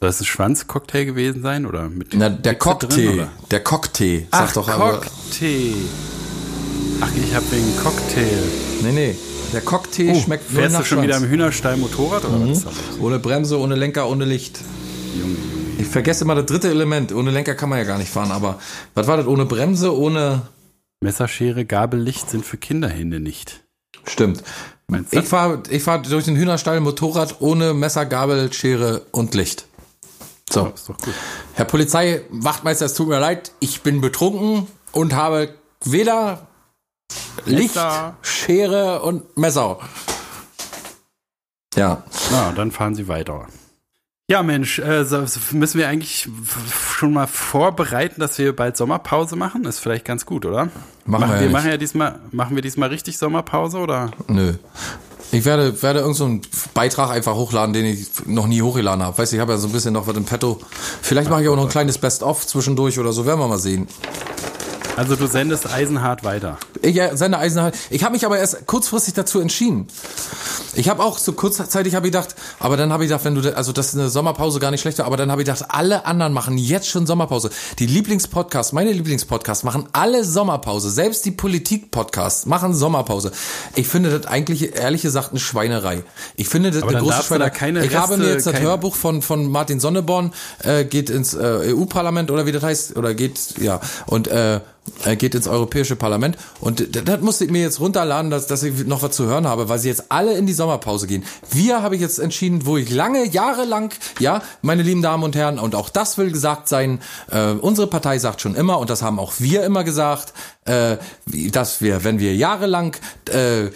Soll das ein Schwanzcocktail gewesen sein? Oder mit Na, der Cocktail. drin, der Cocktail. Sag Ach, doch aber. Cocktail. Ach, ich habe wegen Cocktail. Nee, nee. Der Cocktail Oh, schmeckt nur fährst du schon wieder Schwanz. im Hühnerstall Motorrad oder was ist das? Ohne Bremse, ohne Lenker, ohne Licht. Ich vergesse immer das dritte Element. Ohne Lenker kann man ja gar nicht fahren. Aber was war das? Ohne Bremse, ohne. Messerschere, Gabel, Licht sind für Kinderhände nicht. Stimmt. Meinst du? Ich fahre ich fahr durch den Hühnerstall Motorrad ohne Messer, Gabel, Schere und Licht. So. Ist doch gut. Herr Polizei, Wachtmeister, es tut mir leid, ich bin betrunken und habe weder Licht, Messer. Schere und Messer. Ja. Na, dann fahren Sie weiter. Ja, Mensch, äh, so- müssen wir eigentlich schon mal vorbereiten, dass wir bald Sommerpause machen? Ist vielleicht ganz gut, oder? Machen wir ja wir nicht. machen ja diesmal, machen wir diesmal richtig Sommerpause oder? Nö. Ich werde, werde irgendeinen so einen Beitrag einfach hochladen, den ich noch nie hochgeladen habe. Weißt du, ich habe ja so ein bisschen noch was im Petto. Vielleicht mache ich auch noch ein kleines Best-of zwischendurch oder so, werden wir mal sehen. Also du sendest eisenhart weiter. Ich äh, sende Eisenhalt. Ich habe mich aber erst kurzfristig dazu entschieden. Ich habe auch so kurzzeitig habe ich gedacht, aber dann habe ich gedacht, wenn du also das ist eine Sommerpause gar nicht schlecht war, aber dann habe ich gedacht, alle anderen machen jetzt schon Sommerpause. Die Lieblingspodcasts, meine Lieblingspodcasts machen alle Sommerpause, selbst die Politik-Podcasts machen Sommerpause. Ich finde das eigentlich ehrlich gesagt eine Schweinerei. Ich finde das Aber eine dann große Schweinerei. ich habe mir Reste- jetzt das Hörbuch von von Martin Sonneborn äh, geht ins äh, EU-Parlament oder wie das heißt oder geht ja und äh, geht ins Europäische Parlament und das musste ich mir jetzt runterladen, dass, dass ich noch was zu hören habe, weil sie jetzt alle in die Sommerpause gehen. Wir habe ich jetzt entschieden, wo ich lange, jahrelang, ja, meine lieben Damen und Herren, und auch das will gesagt sein, äh, unsere Partei sagt schon immer, und das haben auch wir immer gesagt, äh, dass wir, wenn wir jahrelang äh,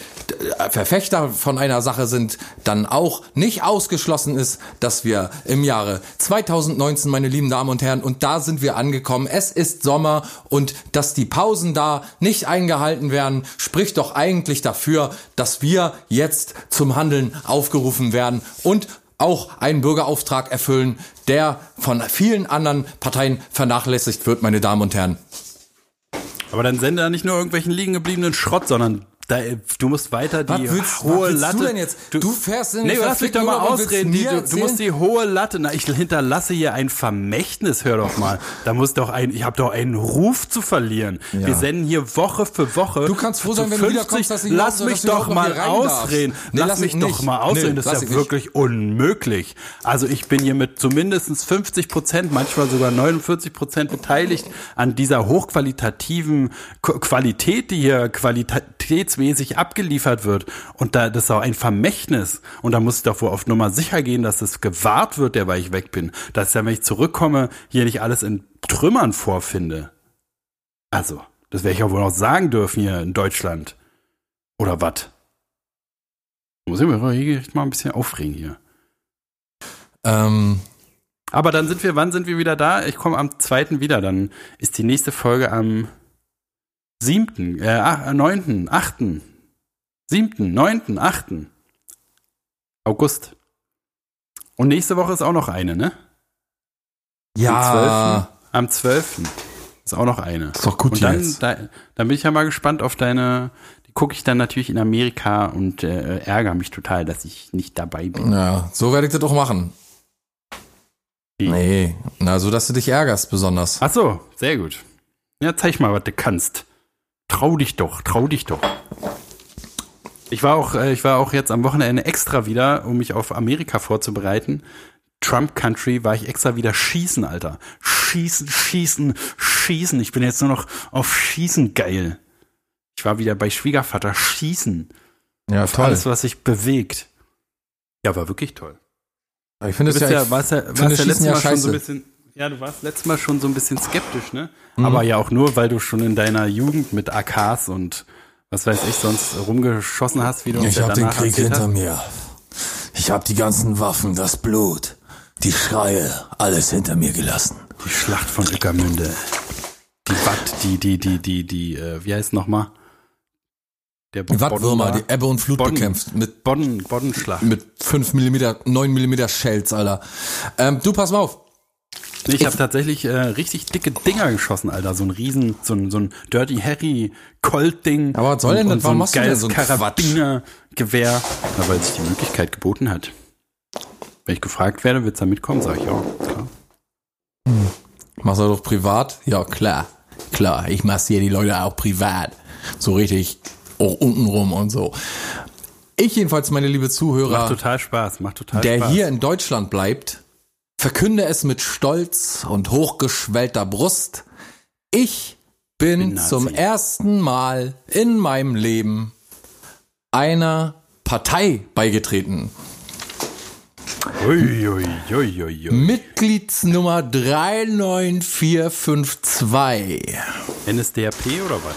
Verfechter von einer Sache sind, dann auch nicht ausgeschlossen ist, dass wir im Jahre 2019, meine lieben Damen und Herren, und da sind wir angekommen, es ist Sommer und dass die Pausen da nicht eingehalten werden, spricht doch eigentlich dafür, dass wir jetzt zum Handeln aufgerufen werden und auch einen Bürgerauftrag erfüllen, der von vielen anderen Parteien vernachlässigt wird, meine Damen und Herren. Aber dann sende da nicht nur irgendwelchen liegen gebliebenen Schrott, sondern da, du musst weiter die willst- hohe Latte. du denn jetzt? Du fährst in Nee, lass mich doch mal ausreden. Die, du, du musst die hohe Latte. Na, ich hinterlasse hier ein Vermächtnis. Hör doch mal. Da muss doch ein. Ich habe doch einen Ruf zu verlieren. Wir senden hier Woche für Woche. Du kannst froh sein, wenn du wiederkommst, dass ich Lass mich du doch mal ausreden. Nee, lass lass mich ich doch nicht. mal ausreden. Nee, das ist ja nicht. wirklich unmöglich. Also ich bin hier mit zumindest 50 Prozent, manchmal sogar 49 Prozent beteiligt an dieser hochqualitativen Qu- Qualität, die hier qualitätsmäßig abgeliefert wird. Und da, das ist auch ein Vermächtnis. Und da muss ich doch wohl auf Nummer sicher gehen, dass es gewahrt wird, der, weil ich weg bin. Dass ja, wenn ich zurückkomme, hier nicht alles in Trümmern vorfinde. Also, das werde ich auch wohl noch sagen dürfen hier in Deutschland. Oder was? Muss ich mich echt mal ein bisschen aufregen hier. Ähm, Aber dann sind wir, wann sind wir wieder da? Ich komme am 2. wieder. Dann ist die nächste Folge am 7., äh, ach, 9., 8., 7., 9., 8. August. Und nächste Woche ist auch noch eine, ne? ja, Am 12. ist auch noch eine. ist doch gut Und dann, jetzt. da, dann bin ich ja mal gespannt auf deine. Die gucke ich dann natürlich in Amerika und äh, ärgere mich total, dass ich nicht dabei bin. Ja, so werde ich das doch machen. Wie? Nee, na, so dass du dich ärgerst besonders. Ach so, sehr gut. Ja, zeig mal, was du kannst. Trau dich doch, trau dich doch. Ich war auch, äh, ich war auch jetzt am Wochenende extra wieder, um mich auf Amerika vorzubereiten. Trump Country war ich extra wieder schießen, Alter. Schießen, schießen, schießen. Ich bin jetzt nur noch auf Schießen geil. Ich war wieder bei Schwiegervater schießen. Ja, Auf toll. Alles, was sich bewegt. Ja, war wirklich toll. ich finde es ja, ja, ich warst ja, warst ja letztes Mal schon so ein bisschen, ja, du warst letztes Mal schon so ein bisschen skeptisch, ne? Mhm. Aber ja auch nur, weil du schon in deiner Jugend mit AKs und was weiß ich sonst rumgeschossen hast, wie du Ich hab den Krieg hinter hast. mir. Ich hab die ganzen Waffen, das Blut, die Schreie, alles hinter mir gelassen. Die Schlacht von Ueckermünde. Die Watt, die, die, die, die, die, äh, wie heißt nochmal? Der Die Wattwürmer, die Ebbe und Flut Bodden. bekämpft mit Bodden, Boddenschlacht. mit 5 mm, 9 mm Shells, Alter. Ähm, du pass mal auf. Ich habe tatsächlich äh, richtig dicke Dinger geschossen, Alter. So ein riesen, so ein, so ein Dirty Harry Colt-Ding. Aber was soll denn und, das? so Warum ein machst du denn geiles so Quatsch? Karabiner-Gewehr. Na, weil sich die Möglichkeit geboten hat. Wenn ich gefragt werde, willst du da mitkommen, sage ich ja, klar. Hm. Machst du doch privat? Ja, klar. Klar, ich massiere die Leute auch privat. So richtig auch untenrum und so. Ich jedenfalls, meine liebe Zuhörer. Macht total Spaß, macht total der Spaß. hier in Deutschland bleibt, verkünde es mit Stolz und hochgeschwellter Brust. Ich bin, bin zum ersten Mal in meinem Leben einer Partei beigetreten. Ui, ui, ui, Mitgliedsnummer 39452. NSDAP oder was?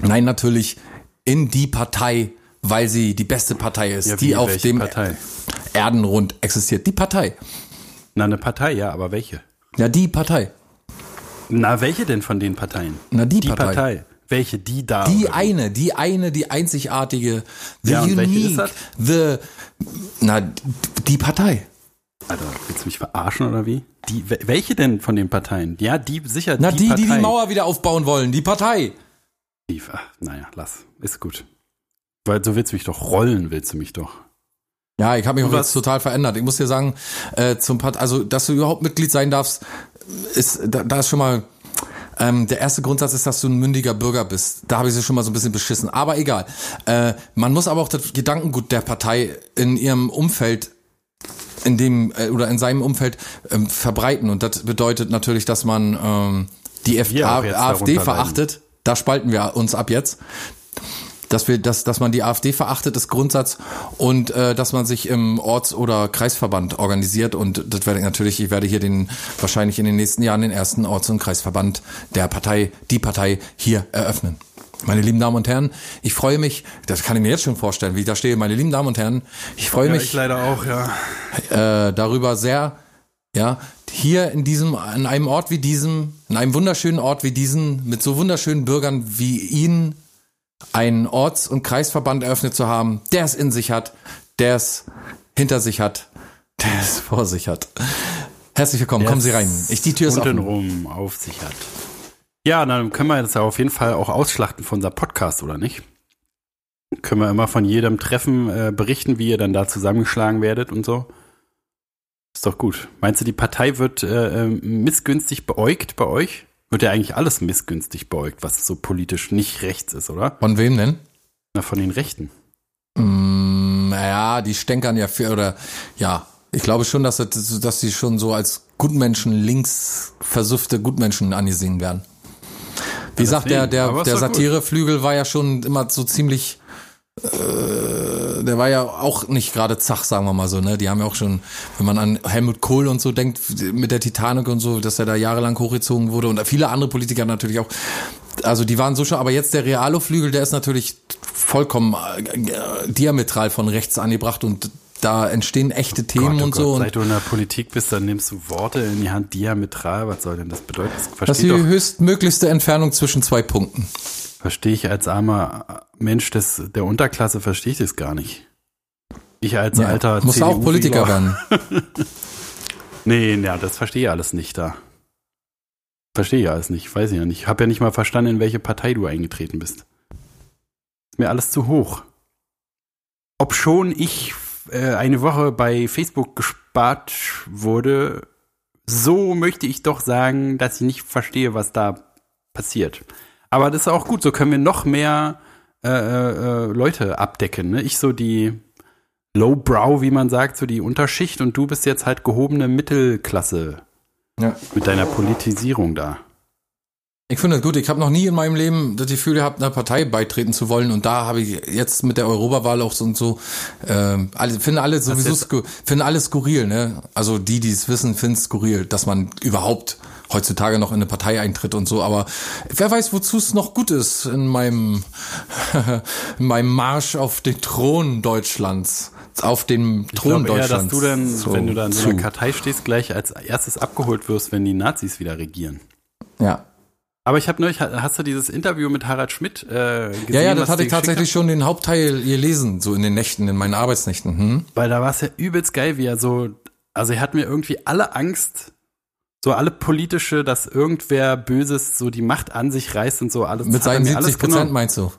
Nein, natürlich in die Partei, weil sie die beste Partei ist, ja, die auf dem Partei? Erdenrund existiert. Die Partei. Na, eine Partei, ja, aber welche? Ja, die Partei. Na, welche denn von den Parteien? Na, die, die Partei. Partei. Welche? Die da? Die eine, die eine, die einzigartige, the ja, unique, the, na, die Partei. Alter, willst du mich verarschen oder wie? Die, welche denn von den Parteien? Ja, die sicher. Na, die, die, Partei. die die Mauer wieder aufbauen wollen, die Partei. Ach, naja, lass. Ist gut. Weil so willst du mich doch rollen, willst du mich doch. Ja, ich habe mich auch jetzt total verändert. Ich muss dir sagen, äh, zum Part also dass du überhaupt Mitglied sein darfst, ist da, da ist schon mal ähm, der erste Grundsatz ist, dass du ein mündiger Bürger bist. Da habe ich sie schon mal so ein bisschen beschissen. Aber egal. Äh, man muss aber auch das Gedankengut der Partei in ihrem Umfeld in dem äh, oder in seinem Umfeld ähm, verbreiten. Und das bedeutet natürlich, dass man ähm, die F AfD verachtet. Da spalten wir uns ab jetzt dass wir, dass, dass man die AfD verachtet, ist Grundsatz und äh, dass man sich im Orts- oder Kreisverband organisiert und das werde ich natürlich, ich werde hier den wahrscheinlich in den nächsten Jahren den ersten Orts- und Kreisverband der Partei, die Partei hier eröffnen. Meine lieben Damen und Herren, ich freue mich, das kann ich mir jetzt schon vorstellen, wie ich da stehe, meine lieben Damen und Herren, ich freue ja, mich ich leider auch, ja. Äh, darüber sehr, ja, hier in diesem, an einem Ort wie diesem, in einem wunderschönen Ort wie diesen, mit so wunderschönen Bürgern wie Ihnen, einen Orts- und Kreisverband eröffnet zu haben, der es in sich hat, der es hinter sich hat, der es vor sich hat. Herzlich willkommen, kommen Sie rein. Ich, die Tür ist offen. rum auf sich hat. Ja, dann können wir das ja auf jeden Fall auch ausschlachten von unser Podcast, oder nicht? Können wir immer von jedem Treffen äh, berichten, wie ihr dann da zusammengeschlagen werdet und so. Ist doch gut. Meinst du, die Partei wird äh, ähm, missgünstig beäugt bei euch? Wird ja eigentlich alles missgünstig beugt, was so politisch nicht rechts ist, oder? Von wem denn? Na, von den Rechten. Mm, naja, die stänkern ja für, oder ja, ich glaube schon, dass, das, dass sie schon so als Gutmenschen, links versüffte Gutmenschen angesehen werden. Wie ja, sagt der, der, der Satireflügel war ja schon immer so ziemlich äh, der war ja auch nicht gerade zach, sagen wir mal so, ne? Die haben ja auch schon, wenn man an Helmut Kohl und so denkt, mit der Titanic und so, dass er da jahrelang hochgezogen wurde und viele andere Politiker natürlich auch. Also die waren so schon, aber jetzt der Realo-Flügel, der ist natürlich vollkommen äh, diametral von rechts angebracht und da entstehen echte Themen Gott, oh und so. seit du in der Politik bist, dann nimmst du Worte in die Hand diametral. Was soll denn das bedeuten? Das, das ist die höchstmöglichste Entfernung zwischen zwei Punkten. Verstehe ich als armer Mensch des, der Unterklasse, verstehe ich das gar nicht. Ich als ja, alter Muss auch Politiker werden. nee, ja, das verstehe ich alles nicht da. Verstehe ich alles nicht, weiß ich ja nicht. Ich habe ja nicht mal verstanden, in welche Partei du eingetreten bist. Ist mir alles zu hoch. Ob schon ich äh, eine Woche bei Facebook gespart wurde, so möchte ich doch sagen, dass ich nicht verstehe, was da passiert. Aber das ist auch gut, so können wir noch mehr äh, äh, Leute abdecken. Ne? Ich so die Lowbrow, wie man sagt, so die Unterschicht und du bist jetzt halt gehobene Mittelklasse ja. mit deiner Politisierung da. Ich finde das gut. Ich habe noch nie in meinem Leben das Gefühl gehabt, einer Partei beitreten zu wollen. Und da habe ich jetzt mit der Europawahl auch so und so, äh, alle, finde alle sowieso, finde alles skurril, ne? Also die, die es wissen, finden es skurril, dass man überhaupt heutzutage noch in eine Partei eintritt und so, aber wer weiß, wozu es noch gut ist in meinem, in meinem Marsch auf den Thron Deutschlands. Auf dem Thron ich Deutschlands. Eher, dass du dann, so wenn du da in so einer Kartei stehst, gleich als erstes abgeholt wirst, wenn die Nazis wieder regieren. Ja. Aber ich habe neulich, hast du dieses Interview mit Harald Schmidt äh, gesehen? Ja, ja, das hatte ich tatsächlich schon den Hauptteil gelesen, so in den Nächten, in meinen Arbeitsnächten. Hm? Weil da war es ja übelst geil, wie er so, also er hat mir irgendwie alle Angst so alle politische, dass irgendwer Böses so die Macht an sich reißt und so alles. Mit seinen 70 Prozent meinst du?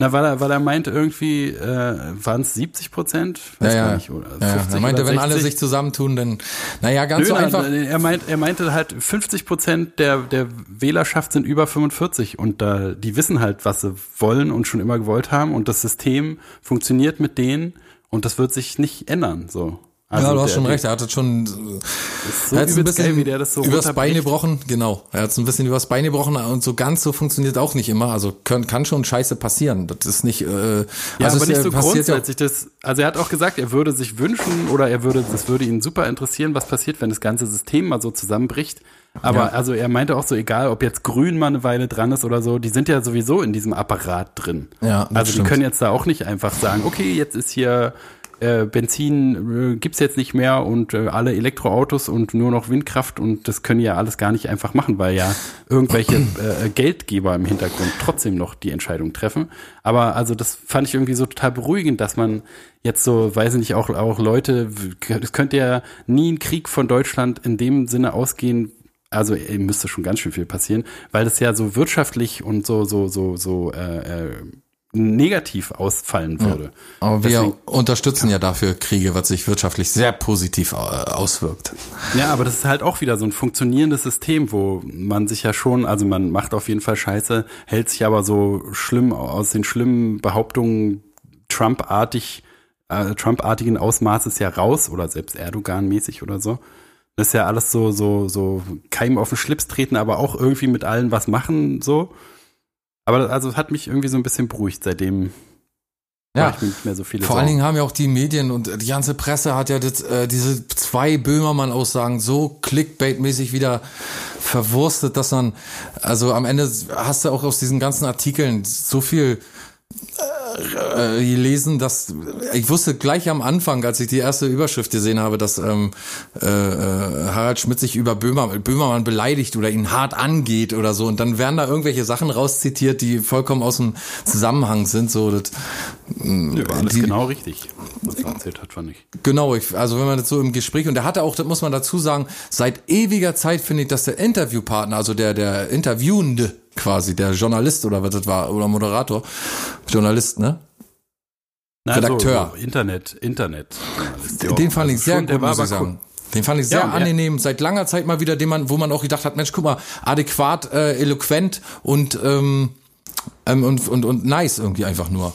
Na, weil er, weil er meinte irgendwie, äh, waren es 70 Prozent? Weiß ja, ja. Nicht, oder ja, er meinte, wenn alle sich zusammentun, dann, naja, ganz Nö, so einfach. Er, meint, er meinte halt, 50 Prozent der, der Wählerschaft sind über 45 und da, die wissen halt, was sie wollen und schon immer gewollt haben und das System funktioniert mit denen und das wird sich nicht ändern, so. Also ja, du hast schon recht, er hat es schon so er ein bisschen geil, wie der das so übers Bein gebrochen, genau. Er hat es ein bisschen übers Bein gebrochen und so ganz so funktioniert auch nicht immer. Also kann, kann schon scheiße passieren. Das ist nicht äh, ja, also aber nicht so grundsätzlich. Ja das, also er hat auch gesagt, er würde sich wünschen oder er würde, das würde ihn super interessieren, was passiert, wenn das ganze System mal so zusammenbricht. Aber ja. also er meinte auch so, egal ob jetzt Grün mal eine Weile dran ist oder so, die sind ja sowieso in diesem Apparat drin. Ja, also stimmt. die können jetzt da auch nicht einfach sagen, okay, jetzt ist hier äh, Benzin äh, gibt's jetzt nicht mehr und äh, alle Elektroautos und nur noch Windkraft und das können ja alles gar nicht einfach machen, weil ja irgendwelche äh, Geldgeber im Hintergrund trotzdem noch die Entscheidung treffen. Aber also das fand ich irgendwie so total beruhigend, dass man jetzt so, weiß ich nicht, auch, auch Leute, es könnte ja nie ein Krieg von Deutschland in dem Sinne ausgehen, also müsste schon ganz schön viel passieren, weil das ja so wirtschaftlich und so, so, so, so äh, äh, negativ ausfallen würde. Ja, aber wir Deswegen, unterstützen ja dafür Kriege, was sich wirtschaftlich sehr positiv äh, auswirkt. Ja, aber das ist halt auch wieder so ein funktionierendes System, wo man sich ja schon, also man macht auf jeden Fall Scheiße, hält sich aber so schlimm aus den schlimmen Behauptungen Trump-artig, äh, Trump-artigen Ausmaßes ja raus oder selbst Erdogan-mäßig oder so. Das ist ja alles so, so, so Keim auf den Schlips treten, aber auch irgendwie mit allen was machen, so. Aber also hat mich irgendwie so ein bisschen beruhigt, seitdem ja, ich nicht mehr so viele. Vor Sorgen. allen Dingen haben ja auch die Medien und die ganze Presse hat ja das, äh, diese zwei Böhmermann-Aussagen so Clickbait-mäßig wieder verwurstet, dass man, also am Ende hast du auch aus diesen ganzen Artikeln so viel äh, gelesen, dass ich wusste gleich am Anfang, als ich die erste Überschrift gesehen habe, dass ähm, äh, äh, Harald Schmidt sich über Böhmer, Böhmermann beleidigt oder ihn hart angeht oder so. Und dann werden da irgendwelche Sachen rauszitiert, die vollkommen aus dem Zusammenhang sind. So, das, ja, war alles die, genau richtig, was er erzählt hat, fand ich. Genau, ich, also wenn man das so im Gespräch, und der hatte auch, das muss man dazu sagen, seit ewiger Zeit finde ich, dass der Interviewpartner, also der, der Interviewende, quasi, der Journalist oder was das war, oder Moderator. Journalist, ne? Na, Redakteur. So, so Internet, Internet. Den, den fand also ich sehr schon, gut, muss ich sagen. Den fand ich sehr ja, angenehm. Ja. Seit langer Zeit mal wieder, den man, wo man auch gedacht hat, Mensch, guck mal, adäquat, äh, eloquent und, ähm, ähm, und, und, und nice irgendwie einfach nur.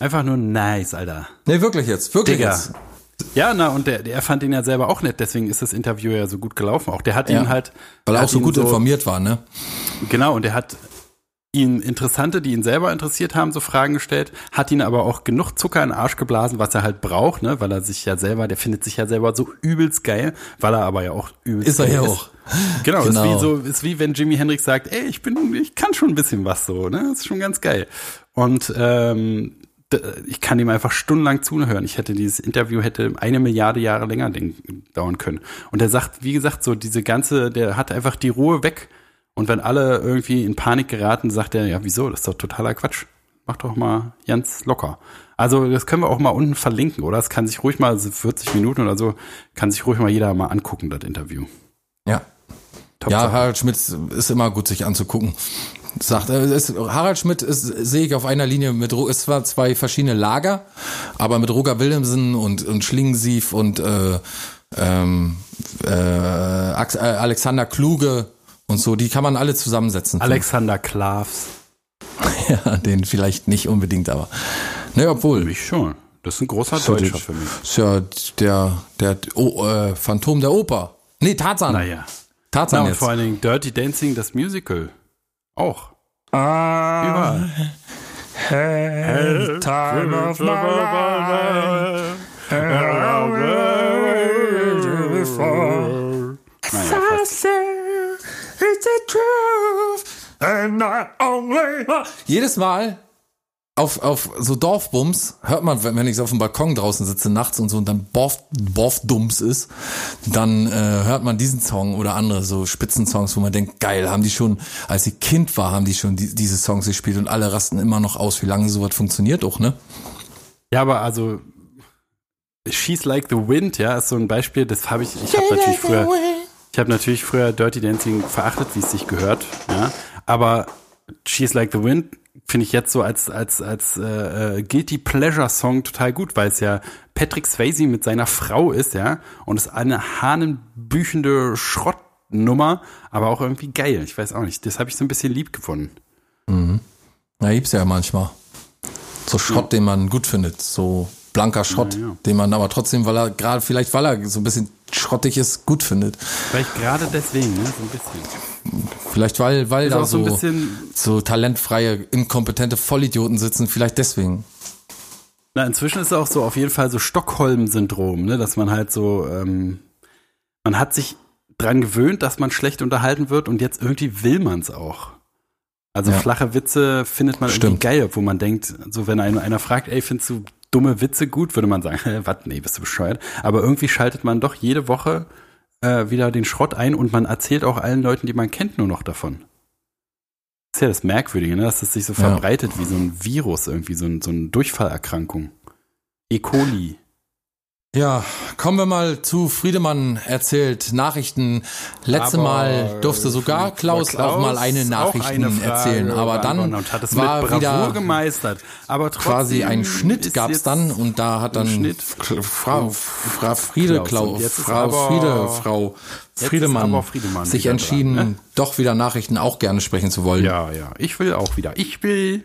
Einfach nur nice, Alter. Nee, wirklich jetzt, wirklich Digga. jetzt. Ja, na, und der, der fand ihn ja selber auch nett, deswegen ist das Interview ja so gut gelaufen. Auch der hat ja. ihn halt. Weil er auch so gut so, informiert war, ne? Genau, und der hat ihn Interessante, die ihn selber interessiert haben, so Fragen gestellt, hat ihn aber auch genug Zucker in den Arsch geblasen, was er halt braucht, ne, weil er sich ja selber, der findet sich ja selber so übelst geil, weil er aber ja auch übelst ist geil er ja auch. Genau, genau, ist wie so, ist wie wenn Jimi Hendrix sagt, ey, ich bin, ich kann schon ein bisschen was so, ne, das ist schon ganz geil. Und ähm, ich kann ihm einfach stundenlang zuhören. Ich hätte dieses Interview hätte eine Milliarde Jahre länger dauern können. Und er sagt, wie gesagt, so diese ganze, der hat einfach die Ruhe weg. Und wenn alle irgendwie in Panik geraten, sagt er, ja, wieso? Das ist doch totaler Quatsch. Mach doch mal ganz locker. Also das können wir auch mal unten verlinken, oder? Es kann sich ruhig mal 40 Minuten oder so, kann sich ruhig mal jeder mal angucken, das Interview. Ja. Top ja, Harald Schmidt ist immer gut, sich anzugucken sagt. Äh, ist, Harald Schmidt ist, sehe ich auf einer Linie mit, es zwar zwei verschiedene Lager, aber mit Roger Willemsen und, und Schlingensief und äh, ähm, äh, äh, Alexander Kluge und so, die kann man alle zusammensetzen. Alexander Klavs. ja, den vielleicht nicht unbedingt, aber. Ne, obwohl. Mich schon. Das ist ein großer Deutscher für mich. Ist ja der, der oh, äh, Phantom der Oper. Nee, Tarzan. Naja. Tarzan Na, und vor allen Dingen Dirty Dancing, das Musical. Auch. Ah, Überall. time of my life. Jedes Mal auf, auf so Dorfbums hört man, wenn ich auf dem Balkon draußen sitze nachts und so und dann Borf, Borfdums ist, dann äh, hört man diesen Song oder andere so Spitzensongs, wo man denkt, geil, haben die schon, als sie Kind war, haben die schon die, diese Songs gespielt und alle rasten immer noch aus, wie lange sowas funktioniert auch, ne? Ja, aber also She's Like the Wind, ja, ist so ein Beispiel, das habe ich, ich habe natürlich früher, ich habe natürlich früher Dirty Dancing verachtet, wie es sich gehört, ja, aber She's Like the Wind finde ich jetzt so als als als äh, äh, guilty pleasure Song total gut, weil es ja Patrick Swayze mit seiner Frau ist, ja, und es eine hahnenbüchende Schrottnummer, aber auch irgendwie geil. Ich weiß auch nicht. Das habe ich so ein bisschen lieb gefunden. Mhm. Na, gibt's ja manchmal. So Schrott, ja. den man gut findet, so blanker Schrott, ja, ja. den man aber trotzdem, weil er gerade vielleicht, weil er so ein bisschen schrottig ist, gut findet. Vielleicht gerade deswegen, ne? so ein bisschen. Vielleicht weil, weil da so, so, so talentfreie, inkompetente Vollidioten sitzen, vielleicht deswegen. Na, inzwischen ist es auch so auf jeden Fall so Stockholm-Syndrom, ne? dass man halt so, ähm, man hat sich dran gewöhnt, dass man schlecht unterhalten wird und jetzt irgendwie will man es auch. Also ja. flache Witze findet man Stimmt. irgendwie geil, wo man denkt, so wenn einer, einer fragt, ey, findest du dumme Witze gut, würde man sagen, was, nee, bist du bescheuert. Aber irgendwie schaltet man doch jede Woche äh, wieder den Schrott ein und man erzählt auch allen Leuten, die man kennt, nur noch davon. Das ist ja das Merkwürdige, ne? dass es sich so ja. verbreitet wie so ein Virus, irgendwie so, ein, so eine Durchfallerkrankung. E. coli. Ja, kommen wir mal zu Friedemann erzählt Nachrichten. Letzte aber Mal durfte sogar Klaus, Klaus auch mal eine Nachrichten eine erzählen, aber dann war wieder gemeistert. Aber quasi ein Schnitt gab's dann und da hat dann Schnitt. Frau, Frau Friede Klaus, Frau Friede, Frau Friedemann, Friedemann sich entschieden, dran, ne? doch wieder Nachrichten auch gerne sprechen zu wollen. Ja, ja, ich will auch wieder. Ich will.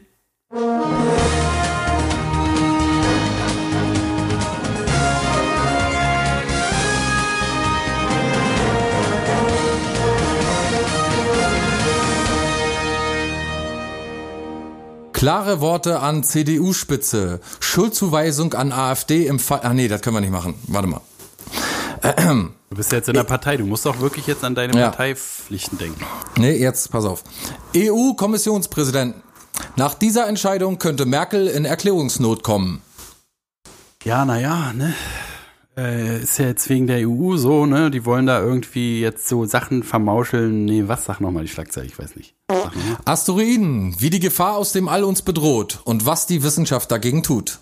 Klare Worte an CDU-Spitze. Schuldzuweisung an AfD im Fall. Ah nee, das können wir nicht machen. Warte mal. Du bist jetzt in der Partei, du musst auch wirklich jetzt an deine ja. Parteipflichten denken. Nee, jetzt pass auf. EU-Kommissionspräsident. Nach dieser Entscheidung könnte Merkel in Erklärungsnot kommen. Ja, naja, ne? Äh, ist ja jetzt wegen der EU so, ne? Die wollen da irgendwie jetzt so Sachen vermauscheln. Nee, was sag nochmal die Schlagzeile? Ich weiß nicht. Asteroiden, wie die Gefahr aus dem All uns bedroht und was die Wissenschaft dagegen tut.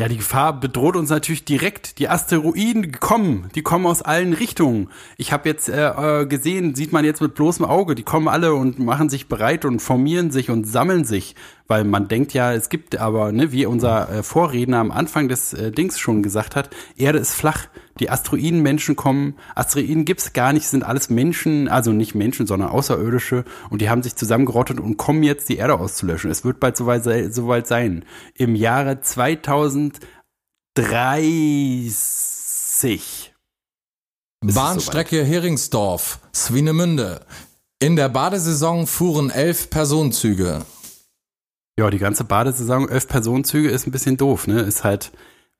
Ja, die Gefahr bedroht uns natürlich direkt. Die Asteroiden kommen, die kommen aus allen Richtungen. Ich habe jetzt äh, äh, gesehen, sieht man jetzt mit bloßem Auge, die kommen alle und machen sich bereit und formieren sich und sammeln sich, weil man denkt ja, es gibt aber, ne, wie unser äh, Vorredner am Anfang des äh, Dings schon gesagt hat, Erde ist flach. Die Asteroidenmenschen kommen, Asteroiden gibt's gar nicht, sind alles Menschen, also nicht Menschen, sondern Außerirdische und die haben sich zusammengerottet und kommen jetzt die Erde auszulöschen. Es wird bald soweit, soweit sein. Im Jahre 2030. Bahnstrecke Heringsdorf, Swinemünde. In der Badesaison fuhren elf Personenzüge. Ja, die ganze Badesaison, elf Personenzüge ist ein bisschen doof, ne? Ist halt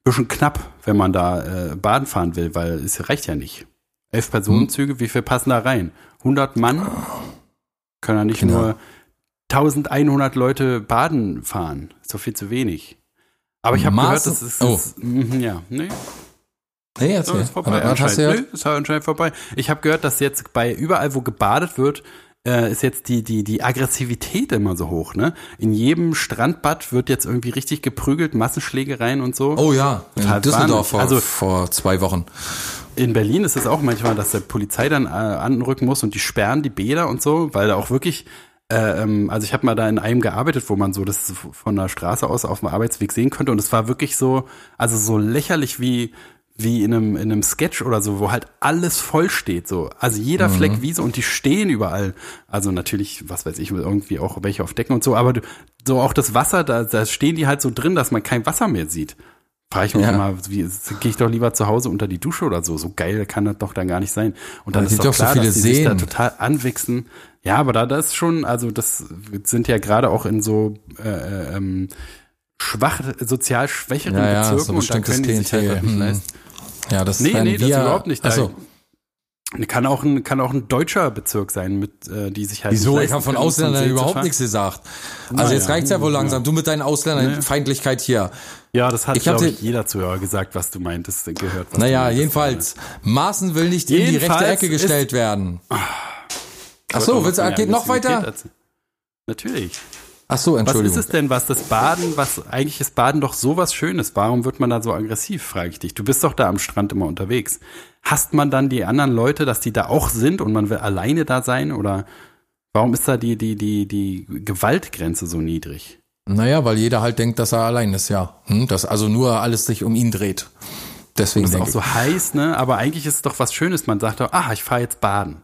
bisschen knapp, wenn man da äh, Baden fahren will, weil es reicht ja nicht. Elf Personenzüge, hm. wie viel passen da rein? 100 Mann? Können ja nicht genau. nur 1100 Leute Baden fahren. Ist doch viel zu wenig. Aber ich habe gehört, das ist, oh. ist mh, ja, nee. Nee, erzähl. So, ist vorbei. Aber, was nee, ist anscheinend vorbei. Ich habe gehört, dass jetzt bei überall, wo gebadet wird, äh, ist jetzt die, die, die Aggressivität immer so hoch, ne? In jedem Strandbad wird jetzt irgendwie richtig geprügelt, Massenschlägereien und so. Oh ja, in Düsseldorf vor, also, vor zwei Wochen. In Berlin ist es auch manchmal, dass der Polizei dann äh, anrücken muss und die sperren die Bäder und so, weil da auch wirklich äh, ähm, also ich habe mal da in einem gearbeitet, wo man so das von der Straße aus auf dem Arbeitsweg sehen konnte und es war wirklich so, also so lächerlich wie wie in einem, in einem Sketch oder so, wo halt alles voll steht, so. Also jeder mhm. Fleck Wiese und die stehen überall. Also natürlich, was weiß ich, irgendwie auch welche auf Decken und so, aber so auch das Wasser, da, da stehen die halt so drin, dass man kein Wasser mehr sieht. Frage ich mich ja. immer, wie gehe ich doch lieber zu Hause unter die Dusche oder so? So geil kann das doch dann gar nicht sein. Und dann ist doch klar, so dass die sehen. sich da total anwichsen. Ja, aber da das schon, also das sind ja gerade auch in so äh, äh ähm, schwach, sozial schwächeren ja, ja, Bezirken so und da können die sich halt nicht leisten. Ja, das nee, nee, das ist überhaupt nicht. Achso. Kann auch ein kann auch ein deutscher Bezirk sein, mit äh, die sich halt. Wieso? Ich habe von Ausländern überhaupt nichts gesagt. Also Na, jetzt reicht's ja wohl langsam. Du mit deiner Ausländerfeindlichkeit hier. Ja, das hat ich glaube ich jeder Zuhörer gesagt, was du meintest, gehört. Was naja, jedenfalls. Maßen will nicht jedenfalls in die rechte Ecke gestellt werden. Ach so, willst geht noch weiter? Natürlich. Ach so, Entschuldigung. Was ist es denn, was das Baden, was eigentlich ist Baden doch sowas Schönes? Warum wird man da so aggressiv, frage ich dich. Du bist doch da am Strand immer unterwegs. Hasst man dann die anderen Leute, dass die da auch sind und man will alleine da sein oder Warum ist da die, die, die, die Gewaltgrenze so niedrig? Naja, weil jeder halt denkt, dass er allein ist, ja. Hm? Dass also nur alles sich um ihn dreht. Deswegen Und das ist auch so heiß, ne? Aber eigentlich ist es doch was Schönes. Man sagt doch, ah, ich fahre jetzt baden.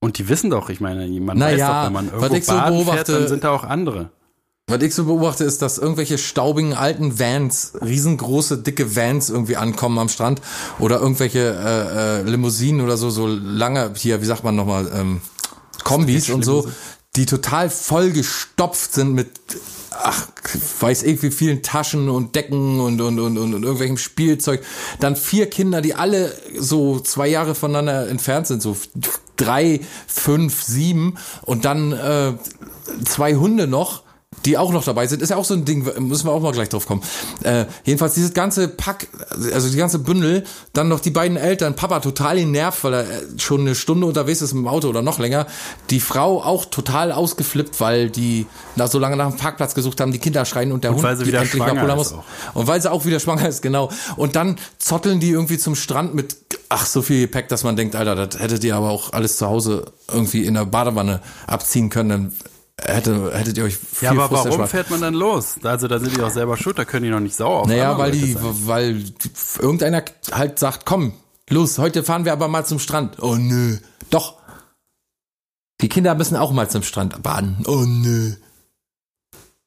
Und die wissen doch, ich meine, man weiß Naja, doch, wenn man was irgendwo ich so baden fährt, dann sind da auch andere. Was ich so beobachte, ist, dass irgendwelche staubigen alten Vans, riesengroße, dicke Vans irgendwie ankommen am Strand oder irgendwelche äh, äh, Limousinen oder so, so lange, hier, wie sagt man nochmal, ähm, Kombis und so, die total vollgestopft sind mit, ach, weiß ich wie vielen Taschen und Decken und, und, und, und, und irgendwelchem Spielzeug. Dann vier Kinder, die alle so zwei Jahre voneinander entfernt sind, so drei, fünf, sieben und dann äh, zwei Hunde noch die auch noch dabei sind, ist ja auch so ein Ding, müssen wir auch mal gleich drauf kommen. Äh, jedenfalls dieses ganze Pack, also die ganze Bündel, dann noch die beiden Eltern, Papa total genervt, weil er äh, schon eine Stunde unterwegs ist mit dem Auto oder noch länger. Die Frau auch total ausgeflippt, weil die nach so lange nach dem Parkplatz gesucht haben, die Kinder schreien und der Und Hund weil sie wieder endlich schwanger ist muss. Und weil sie auch wieder schwanger ist, genau. Und dann zotteln die irgendwie zum Strand mit, ach, so viel Gepäck, dass man denkt, Alter, das hättet ihr aber auch alles zu Hause irgendwie in der Badewanne abziehen können, dann hätte, hättet ihr euch viel Ja, aber Frust warum erspart. fährt man dann los? Also da sind die doch selber schuld, da können die noch nicht sauer auf Naja, weil die, weil irgendeiner halt sagt, komm, los, heute fahren wir aber mal zum Strand. Oh nö. Doch. Die Kinder müssen auch mal zum Strand baden. Oh nö.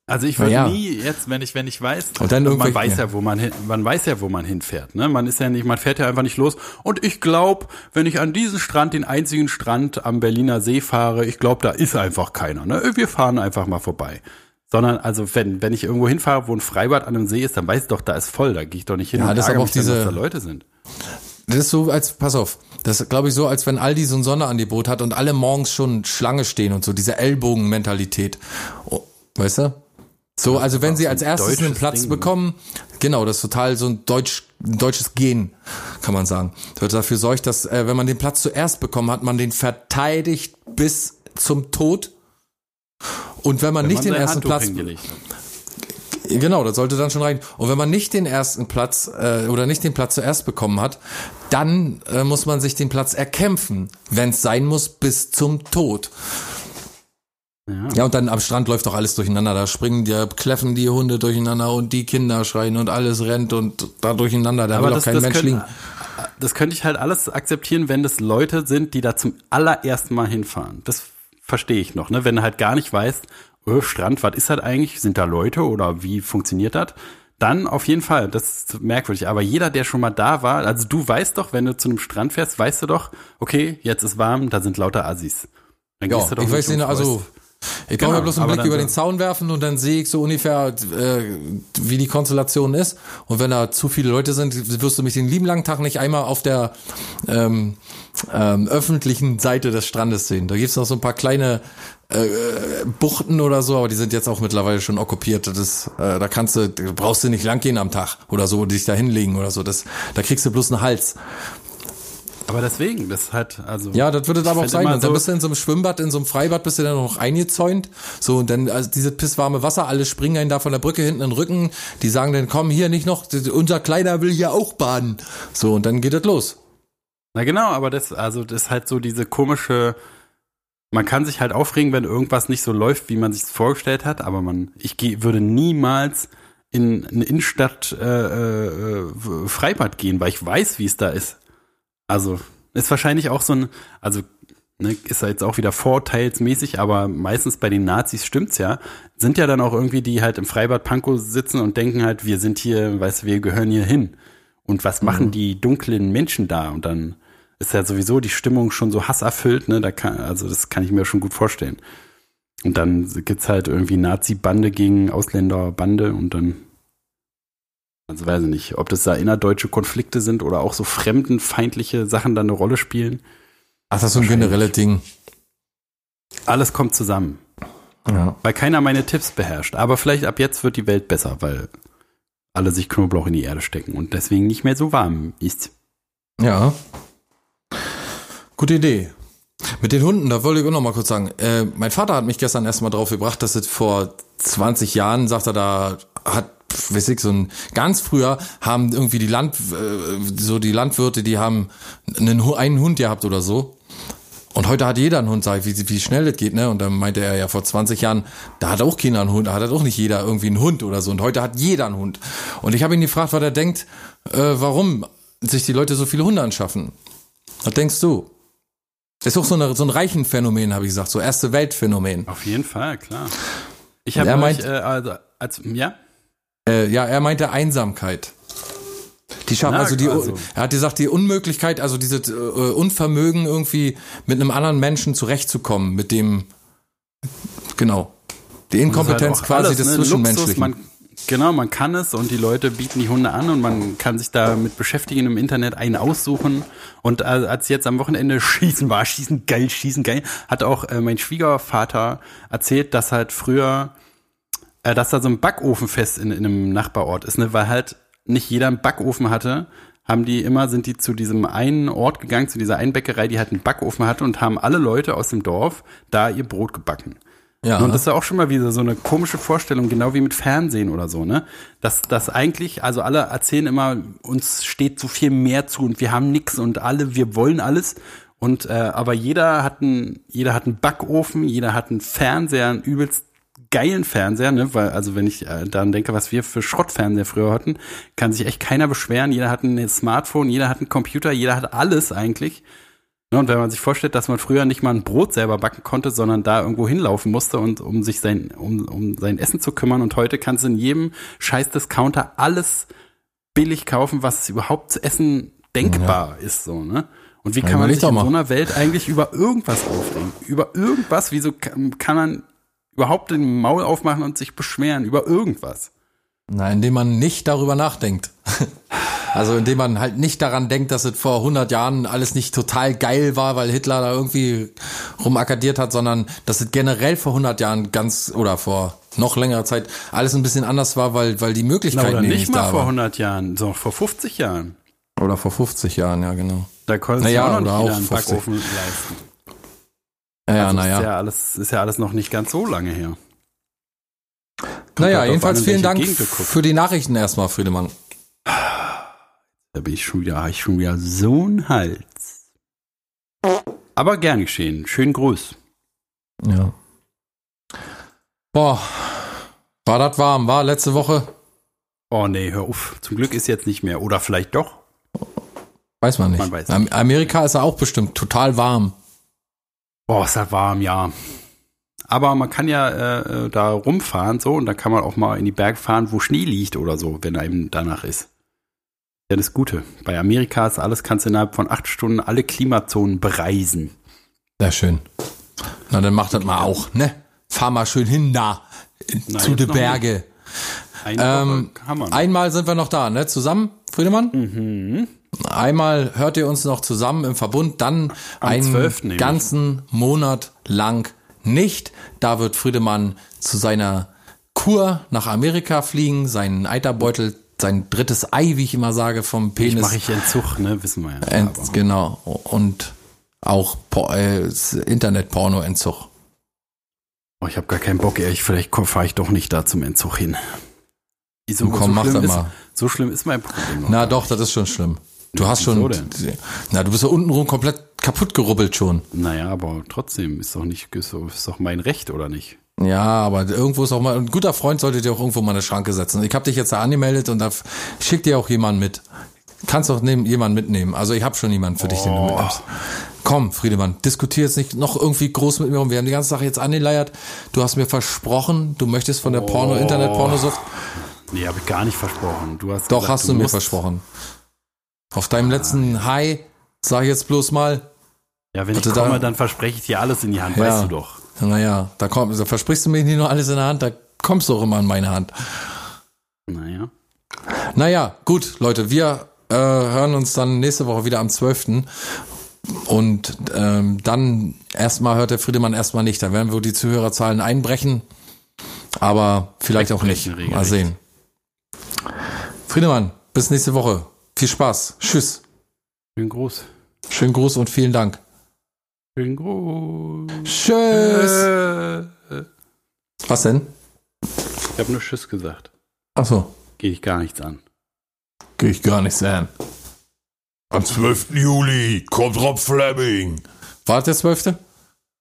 Also ich würde ja. nie jetzt, wenn ich wenn ich weiß, Und dann man weiß ja. wo man hin, man weiß ja, wo man hinfährt. Ne? Man ist ja nicht, man fährt ja einfach nicht los. Und ich glaube, wenn ich an diesen Strand, den einzigen Strand am Berliner See fahre, ich glaube, da ist einfach keiner. Ne? Wir fahren einfach mal vorbei. Sondern also wenn wenn ich irgendwo hinfahre, wo ein Freibad an einem See ist, dann weiß ich doch, da ist voll. Da gehe ich doch nicht hin Ja, und das ist ärgere aber auch mich dann, diese- dass da Leute sind. Das ist so, als, pass auf, das ist, glaube ich, so, als wenn Aldi so ein Sonderangebot hat und alle morgens schon Schlange stehen und so, diese Ellbogenmentalität. Oh, weißt du? So, also wenn sie als erstes einen Platz Ding, bekommen, genau, das ist total so ein deutsch, deutsches Gen, kann man sagen. Das dafür sorgt, dass, äh, wenn man den Platz zuerst bekommen hat, man den verteidigt bis zum Tod. Und wenn man Wenn nicht man den ersten Handtuch Platz. Genau, das sollte dann schon rein. Und wenn man nicht den ersten Platz äh, oder nicht den Platz zuerst bekommen hat, dann äh, muss man sich den Platz erkämpfen, wenn es sein muss, bis zum Tod. Ja. Ja, und dann am Strand läuft doch alles durcheinander. Da springen die, kläffen die Hunde durcheinander und die Kinder schreien und alles rennt und da durcheinander. Da will auch kein Mensch könnte, liegen. das könnte ich halt alles akzeptieren, wenn das Leute sind, die da zum allerersten Mal hinfahren. Das verstehe ich noch, ne? Wenn du halt gar nicht weißt, oh, Strand, was ist das eigentlich? Sind da Leute oder wie funktioniert das? Dann auf jeden Fall, das ist merkwürdig. Aber jeder, der schon mal da war, also du weißt doch, wenn du zu einem Strand fährst, weißt du doch, okay, jetzt ist warm, da sind lauter Assis. Dann Ja, gehst du doch ich weiß nicht also ich brauche Genau, ja bloß einen Blick über den Zaun werfen und dann sehe ich so ungefähr, äh, wie die Konstellation ist. Und wenn da zu viele Leute sind, wirst du mich den lieben langen Tag nicht einmal auf der ähm, ähm, öffentlichen Seite des Strandes sehen. Da gibt's noch so ein paar kleine äh, Buchten oder so, aber die sind jetzt auch mittlerweile schon okkupiert. Das ist, äh, da kannst du, brauchst du nicht lang gehen am Tag oder so, dich da hinlegen oder so. Das, da kriegst du bloß einen Hals. Aber deswegen, das halt, also. Ja, das würde aber auch sein. Und dann so- bist du in so einem Schwimmbad, in so einem Freibad, bist du dann noch eingezäunt. So, und dann, also dieses pisswarme Wasser, alle springen einen da von der Brücke hinten in den Rücken. Die sagen dann, komm, hier nicht noch, unser Kleiner will hier auch baden. So, und dann geht es los. Na genau, aber das, also das ist halt so diese komische, man kann sich halt aufregen, wenn irgendwas nicht so läuft, wie man sich vorgestellt hat, aber man, ich geh, würde niemals in eine Innenstadt äh, äh, Freibad gehen, weil ich weiß, wie es da ist. Also ist wahrscheinlich auch so ein, also ne, ist ja jetzt auch wieder vorteilsmäßig, aber meistens bei den Nazis stimmt's ja, sind ja dann auch irgendwie die halt im Freibad Pankow sitzen und denken halt, wir sind hier, weißt du, wir gehören hier hin. Und was machen die dunklen Menschen da? Und dann ist ja sowieso die Stimmung schon so hasserfüllt, ne? Da kann, also das kann ich mir schon gut vorstellen. Und dann gibt's halt irgendwie Nazi-Bande gegen Ausländerbande und dann, also weiß ich nicht, ob das da innerdeutsche Konflikte sind oder auch so fremdenfeindliche Sachen da eine Rolle spielen. Ach, das ist so ein generelles Ding. Alles kommt zusammen. Ja. Weil keiner meine Tipps beherrscht. Aber vielleicht ab jetzt wird die Welt besser, weil alle sich Knoblauch in die Erde stecken und deswegen nicht mehr so warm ist. Ja. Gute Idee. Mit den Hunden, da wollte ich auch noch mal kurz sagen. Äh, mein Vater hat mich gestern erstmal drauf gebracht, dass es vor 20 Jahren, sagt er, da hat, weiß ich, so ein, ganz früher haben irgendwie die Land, äh, so die Landwirte, die haben einen, einen Hund gehabt oder so. Und heute hat jeder einen Hund, sag ich, wie, wie schnell das geht, ne? Und dann meinte er ja vor 20 Jahren, da hat auch keiner einen Hund, da hat auch nicht jeder irgendwie einen Hund oder so. Und heute hat jeder einen Hund. Und ich habe ihn gefragt, was er denkt, äh, warum sich die Leute so viele Hunde anschaffen. Was denkst du? Ist auch so, eine, so ein reichen Phänomen, habe ich gesagt, so erste Weltphänomen. Auf jeden Fall, klar. Ich habe Er euch, meint- äh, also, als, ja? Äh, ja, er meinte Einsamkeit. Die schaffen also die, also. er hat gesagt, die Unmöglichkeit, also dieses äh, Unvermögen irgendwie mit einem anderen Menschen zurechtzukommen, mit dem, genau, die Inkompetenz Das ist halt quasi alles, des ne? Zwischenmenschlichen. Luxus, man, genau, man kann es und die Leute bieten die Hunde an und man kann sich damit beschäftigen im Internet, einen aussuchen. Und als jetzt am Wochenende Schießen war, Schießen geil, Schießen geil, hat auch äh, mein Schwiegervater erzählt, dass halt früher, äh, dass da so ein Backofenfest in, in einem Nachbarort ist, ne? weil halt nicht jeder einen Backofen hatte. Haben die immer, sind die zu diesem einen Ort gegangen, zu dieser einen Bäckerei, die halt einen Backofen hatte und haben alle Leute aus dem Dorf da ihr Brot gebacken. Ja, Und das ist ja auch schon mal wieder so eine komische Vorstellung, genau wie mit Fernsehen oder so, ne? Dass das eigentlich, also alle erzählen immer, uns steht so viel mehr zu und wir haben nix und alle, wir wollen alles. Und äh, aber jeder hat einen, jeder hat einen Backofen, jeder hat einen Fernseher, einen übelst geilen Fernseher, ne? Weil, also wenn ich äh, daran denke, was wir für Schrottfernseher früher hatten, kann sich echt keiner beschweren. Jeder hat ein Smartphone, jeder hat einen Computer, jeder hat alles eigentlich. Ne, Und wenn man sich vorstellt, dass man früher nicht mal ein Brot selber backen konnte, sondern da irgendwo hinlaufen musste und um sich sein, um, um sein Essen zu kümmern. Und heute kannst du in jedem scheiß Discounter alles billig kaufen, was überhaupt zu essen denkbar ist, so, ne? Und wie Ja, kann man überleg sich in so einer Welt eigentlich über irgendwas aufregen? Über irgendwas? Wieso kann, kann man überhaupt den Maul aufmachen und sich beschweren über irgendwas? Na, indem man nicht darüber nachdenkt. Also indem man halt nicht daran denkt, dass es vor 100 Jahren alles nicht total geil war, weil Hitler da irgendwie rumakkadiert hat, sondern dass es generell vor 100 Jahren ganz oder vor noch längerer Zeit alles ein bisschen anders war, weil weil die Na, Möglichkeiten oder eben nicht nicht mal vor waren. 100 Jahren, sondern vor 50 Jahren. Oder vor 50 Jahren, ja genau. Da konnte Naja, sich auch noch oder nicht auch einen 50. Backofen leisten. Ja, Also naja. Ist ja, alles, ist ja alles noch nicht ganz so lange her. naja, drauf jedenfalls vielen Dank für die Nachrichten erstmal, Friedemann. Da bin ich schon wieder, hab ich schon wieder so einen Hals. Aber gern geschehen. Schönen Gruß. Ja. Boah, war das warm, war letzte Woche? Oh nee, hör auf. Zum Glück ist jetzt nicht mehr. Oder vielleicht doch. Weiß man nicht. Man weiß Am- Amerika ist ja auch bestimmt total warm. Boah, ist das warm, ja. Aber man kann ja äh, äh, da rumfahren so und dann kann man auch mal in die Berge fahren, wo Schnee liegt oder so, wenn einem danach ist. Ja, das Gute. Bei Amerika ist alles, kannst du innerhalb von acht Stunden alle Klimazonen bereisen. Sehr schön. Na, dann macht das mal auch, ne? Fahr mal schön hin da, in- Na, zu jetzt de noch Berge. Ähm. Einmal sind wir noch da, ne? Zusammen, Friedemann? Mhm. Einmal hört ihr uns noch zusammen im Verbund, dann Am einen 12. nämlich. ganzen Monat lang nicht. Da wird Friedemann zu seiner Kur nach Amerika fliegen, seinen Eiterbeutel, sein drittes Ei, wie ich immer sage, vom ich Penis. mache ich Entzug, ne? Wissen wir ja. Ent, genau. Und auch äh, Internet-Porno-Entzug. Oh, ich habe gar keinen Bock, ey. Ich, vielleicht fahre ich doch nicht da zum Entzug hin. So, Du komm, mach schlimm das ist, mal. So schlimm ist mein Problem. Na doch, das ist schon schlimm. Du hast wieso schon, denn? na, du bist ja untenrum komplett kaputt gerubbelt schon. Naja, aber trotzdem ist doch nicht, ist doch mein Recht, oder nicht? Ja, aber irgendwo ist auch mal, ein guter Freund sollte dir auch irgendwo mal eine Schranke setzen. Ich habe dich jetzt da angemeldet und da schickt dir auch jemand mit. Kannst doch nehmen, jemanden mitnehmen. Also ich habe schon jemanden für dich, den du mitnimmst. Komm, Friedemann, diskutier jetzt nicht noch irgendwie groß mit mir rum. Wir haben die ganze Sache jetzt angeleiert. Du hast mir versprochen, du möchtest von der Porno, Internet-Pornosucht. Nee, habe ich gar nicht versprochen. Du hast Doch, gesagt, hast du mir musst- versprochen. Auf deinem letzten High, sag ich jetzt bloß mal, Ja, wenn ich komme, da- dann verspreche ich dir alles in die Hand, Ja. weißt du doch. Naja, da, komm, da versprichst du mir nicht nur alles in der Hand, da kommst du auch immer in meine Hand. Naja. Naja, gut, Leute, wir äh, hören uns dann nächste Woche wieder am 12. Und ähm, dann erstmal hört der Friedemann erstmal nicht. Dann werden wir die Zuhörerzahlen einbrechen. Aber vielleicht auch nicht. Mal sehen. Friedemann, bis nächste Woche. Viel Spaß. Tschüss. Schönen Gruß. Schönen Gruß und vielen Dank. Schönen Gruß. Tschüss. Äh, Was denn? ich habe nur Tschüss gesagt. Ach so. Gehe ich gar nichts an. Gehe ich gar nicht sehen. Am 12. Juli kommt Rob Fleming War der 12.?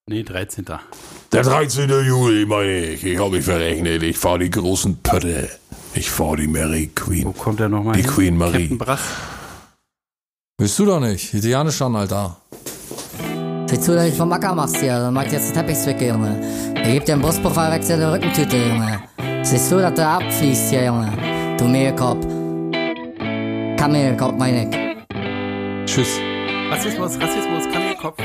Nee, 13. Der 13. Juli, meine ich. Ich habe mich verrechnet. Ich fahre die großen Pötte. Ich fahre die Mary Queen. Wo kommt der nochmal Die hin? Queen Marie. Willst du doch nicht. Die Diane schon, Alter. Sieh zu, dass ich vom Acker machst hier, dann mach ich jetzt den Teppich zwicke, Junge. Er gibt dir einen Brustpuffer, wechselt der Rückentüte, Junge. Siehst du, dass der abfließt hier, Junge. Du Mehlkopf. Kamelkopf, meine ich. Tschüss. Rassismus, Rassismus, Kamelkopf.